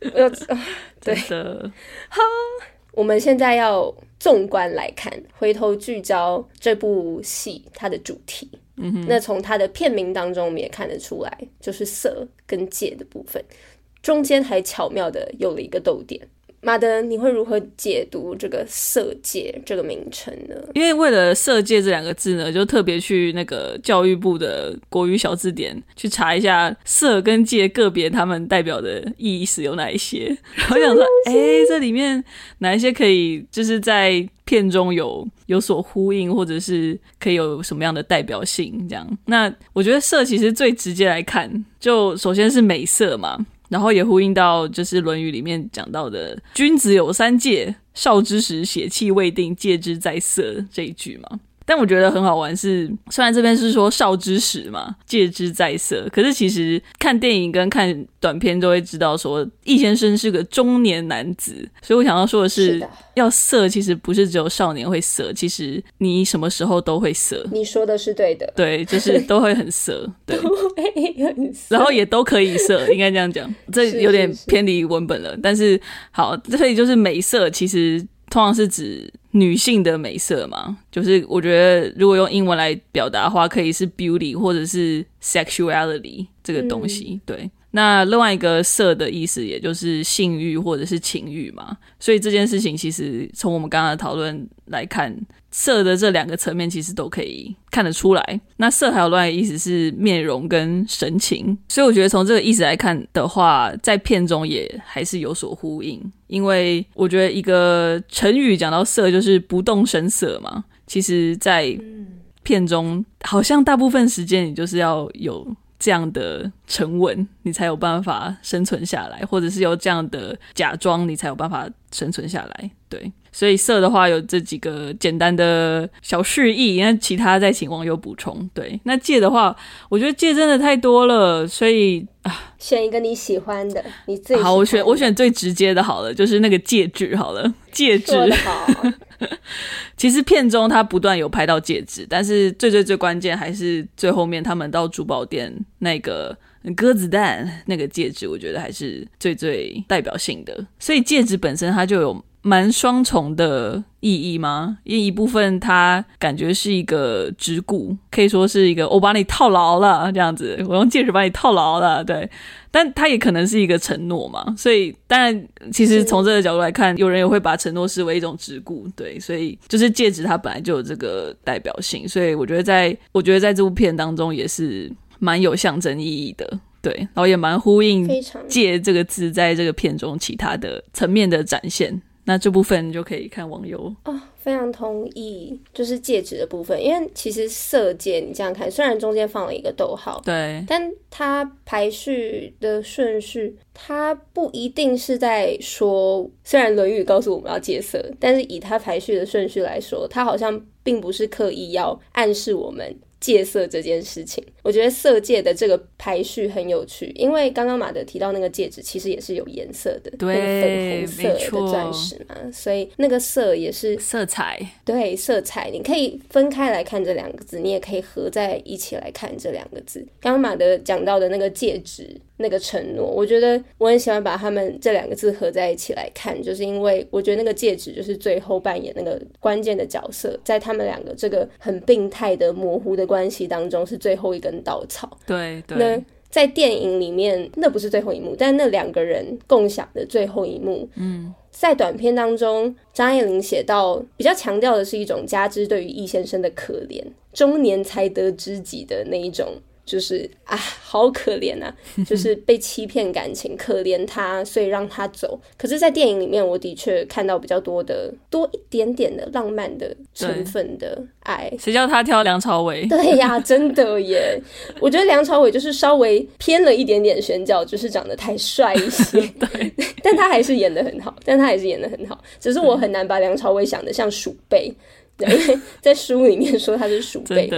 我要啊，对的，好。我们现在要纵观来看，回头聚焦这部戏它的主题。嗯哼，那从它的片名当中，我们也看得出来，就是色跟戒的部分，中间还巧妙的有了一个逗点。马德，你会如何解读这个“色戒”这个名称呢？因为为了“色戒”这两个字呢，就特别去那个教育部的国语小字典去查一下“色”跟“戒”个别他们代表的意思有哪一些。然后想说，哎、欸，这里面哪一些可以就是在片中有有所呼应，或者是可以有什么样的代表性？这样，那我觉得“色”其实最直接来看，就首先是美色嘛。然后也呼应到，就是《论语》里面讲到的“君子有三戒，少之时血气未定，戒之在色”这一句嘛。但我觉得很好玩是，虽然这边是说少之时嘛，戒之在色，可是其实看电影跟看短片都会知道，说易先生是个中年男子，所以我想要说的是，要色其实不是只有少年会色，其实你什么时候都会色。你说的是对的，对，就是都会很色，对，然后也都可以色，应该这样讲，这有点偏离文本了，是是是，但是好，所以就是美色其实。通常是指女性的美色嘛，就是我觉得如果用英文来表达的话，可以是 beauty 或者是 sexuality 这个东西。嗯、对，那另外一个色的意思，也就是性欲或者是情欲嘛。所以这件事情其实从我们刚刚的讨论来看。色的这两个层面其实都可以看得出来。那色还有另外一个意思是面容跟神情，所以我觉得从这个意思来看的话，在片中也还是有所呼应。因为我觉得一个成语讲到色就是不动声色嘛，其实在片中好像大部分时间你就是要有这样的沉稳，你才有办法生存下来，或者是有这样的假装，你才有办法生存下来。对。所以色的话有这几个简单的小示意，那其他再请网友补充。对，那戒的话，我觉得戒真的太多了，所以啊，选一个你喜欢的，你最好，我选我选最直接的，好了，就是那个戒指，好了，戒指。好。其实片中他不断有拍到戒指，但是最最最关键还是最后面他们到珠宝店那个鸽子蛋那个戒指，我觉得还是最最代表性的。所以戒指本身它就有。蛮双重的意义吗？因为一部分它感觉是一个桎梏，可以说是一个我把你套牢了这样子，我用戒指把你套牢了，对。但它也可能是一个承诺嘛，所以当然，其实从这个角度来看，有人也会把承诺视为一种桎梏，对。所以就是戒指它本来就有这个代表性，所以我觉得在我觉得在这部片当中也是蛮有象征意义的，对。然后也蛮呼应“借”这个字在这个片中其他的层面的展现。那这部分就可以看网友哦，非常同意，就是戒指的部分，因为其实色戒你这样看，虽然中间放了一个逗号，对，但它排序的顺序，它不一定是在说，虽然《论语》告诉我们要戒色，但是以它排序的顺序来说，它好像并不是刻意要暗示我们。戒色这件事情，我觉得色戒的这个排序很有趣，因为刚刚马德提到那个戒指其实也是有颜色的，对，那个粉红色的钻石嘛，所以那个色也是色彩，对，色彩，你可以分开来看这两个字，你也可以合在一起来看这两个字。刚刚马德讲到的那个戒指，那个承诺。我觉得我很喜欢把他们这两个字合在一起来看，就是因为我觉得那个戒指就是最后扮演那个关键的角色，在他们两个这个很病态的模糊的关系当中，是最后一根稻草。对对。那在电影里面，那不是最后一幕，但那两个人共享的最后一幕，嗯，在短片当中，张爱玲写到比较强调的是一种加之对于易先生的可怜，中年才得知己的那一种。就是啊，好可怜啊！就是被欺骗感情，可怜他，所以让他走。可是，在电影里面，我的确看到比较多的，多一点点的浪漫的成分的爱。谁叫他挑梁朝伟？对呀，真的耶！我觉得梁朝伟就是稍微偏了一点点选角，就是长得太帅一些。对，但他还是演得很好，但他还是演得很好。只是我很难把梁朝伟想得像鼠辈。对，在书里面说他是鼠辈，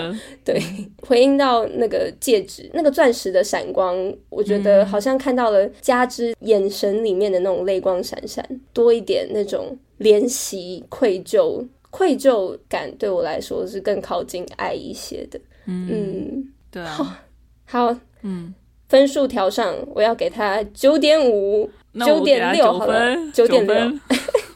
对，回应到那个戒指，那个钻石的闪光，我觉得好像看到了加之眼神里面的那种泪光闪闪，多一点那种怜惜、愧疚、愧疚感，对我来说是更靠近爱一些的。嗯，嗯。对啊，好，好嗯，分数调上，我要给他九点五，九点六好了，九点六，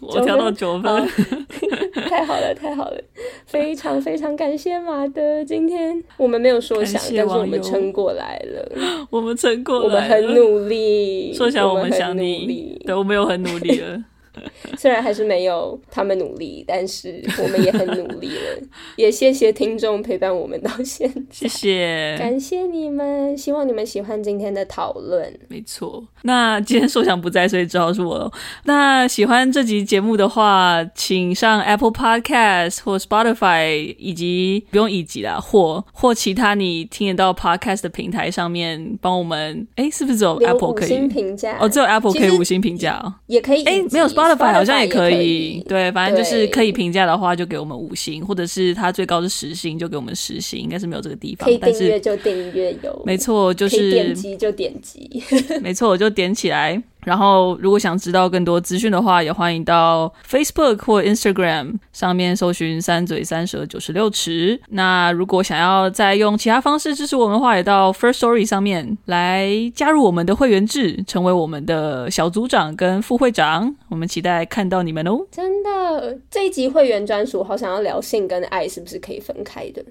我调到九分。太好了，太好了，非常非常感谢马德，今天。我们没有说想，但是我们撑过来了，我们撑过来了，我们很努力，说想我们想你，对，我们有很努力了。虽然还是没有他们努力，但是我们也很努力了。也谢谢听众陪伴我们到现在，谢谢，感谢你们。希望你们喜欢今天的讨论。没错，那今天硕想不在，所以只好是我了。那喜欢这集节目的话，请上 Apple Podcast 或 Spotify，以及不用以及啦，或或其他你听得到 Podcast 的平台上面帮我们。哎，是不是只有 Apple 可以？五星评价哦，只有 Apple 可以五星评价哦，也可以。哎，没有 Spotify。好像也可以，对，反正就是可以评价的话，就给我们五星，或者是它最高是十星，就给我们十星，应该是没有这个地方。可以订阅就订阅有，没错，就是点击就点击，没错，我就点起来。然后，如果想知道更多资讯的话，也欢迎到 Facebook 或 Instagram 上面搜寻“三嘴三舌九十六尺”。那如果想要再用其他方式支持我们的话，也到 First Story 上面来加入我们的会员制，成为我们的小组长跟副会长。我们期待看到你们哦！真的，这一集会员专属，好想要聊性跟爱是不是可以分开的？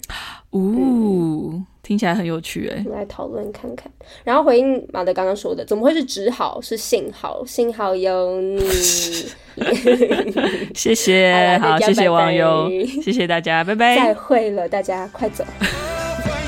哦。嗯听起来很有趣哎，我们来讨论看看。然后回应马德刚刚说的，怎么会是只好是幸好？幸好有你，谢谢，好，谢谢网友，谢谢大家，拜拜，再会了，大家快走。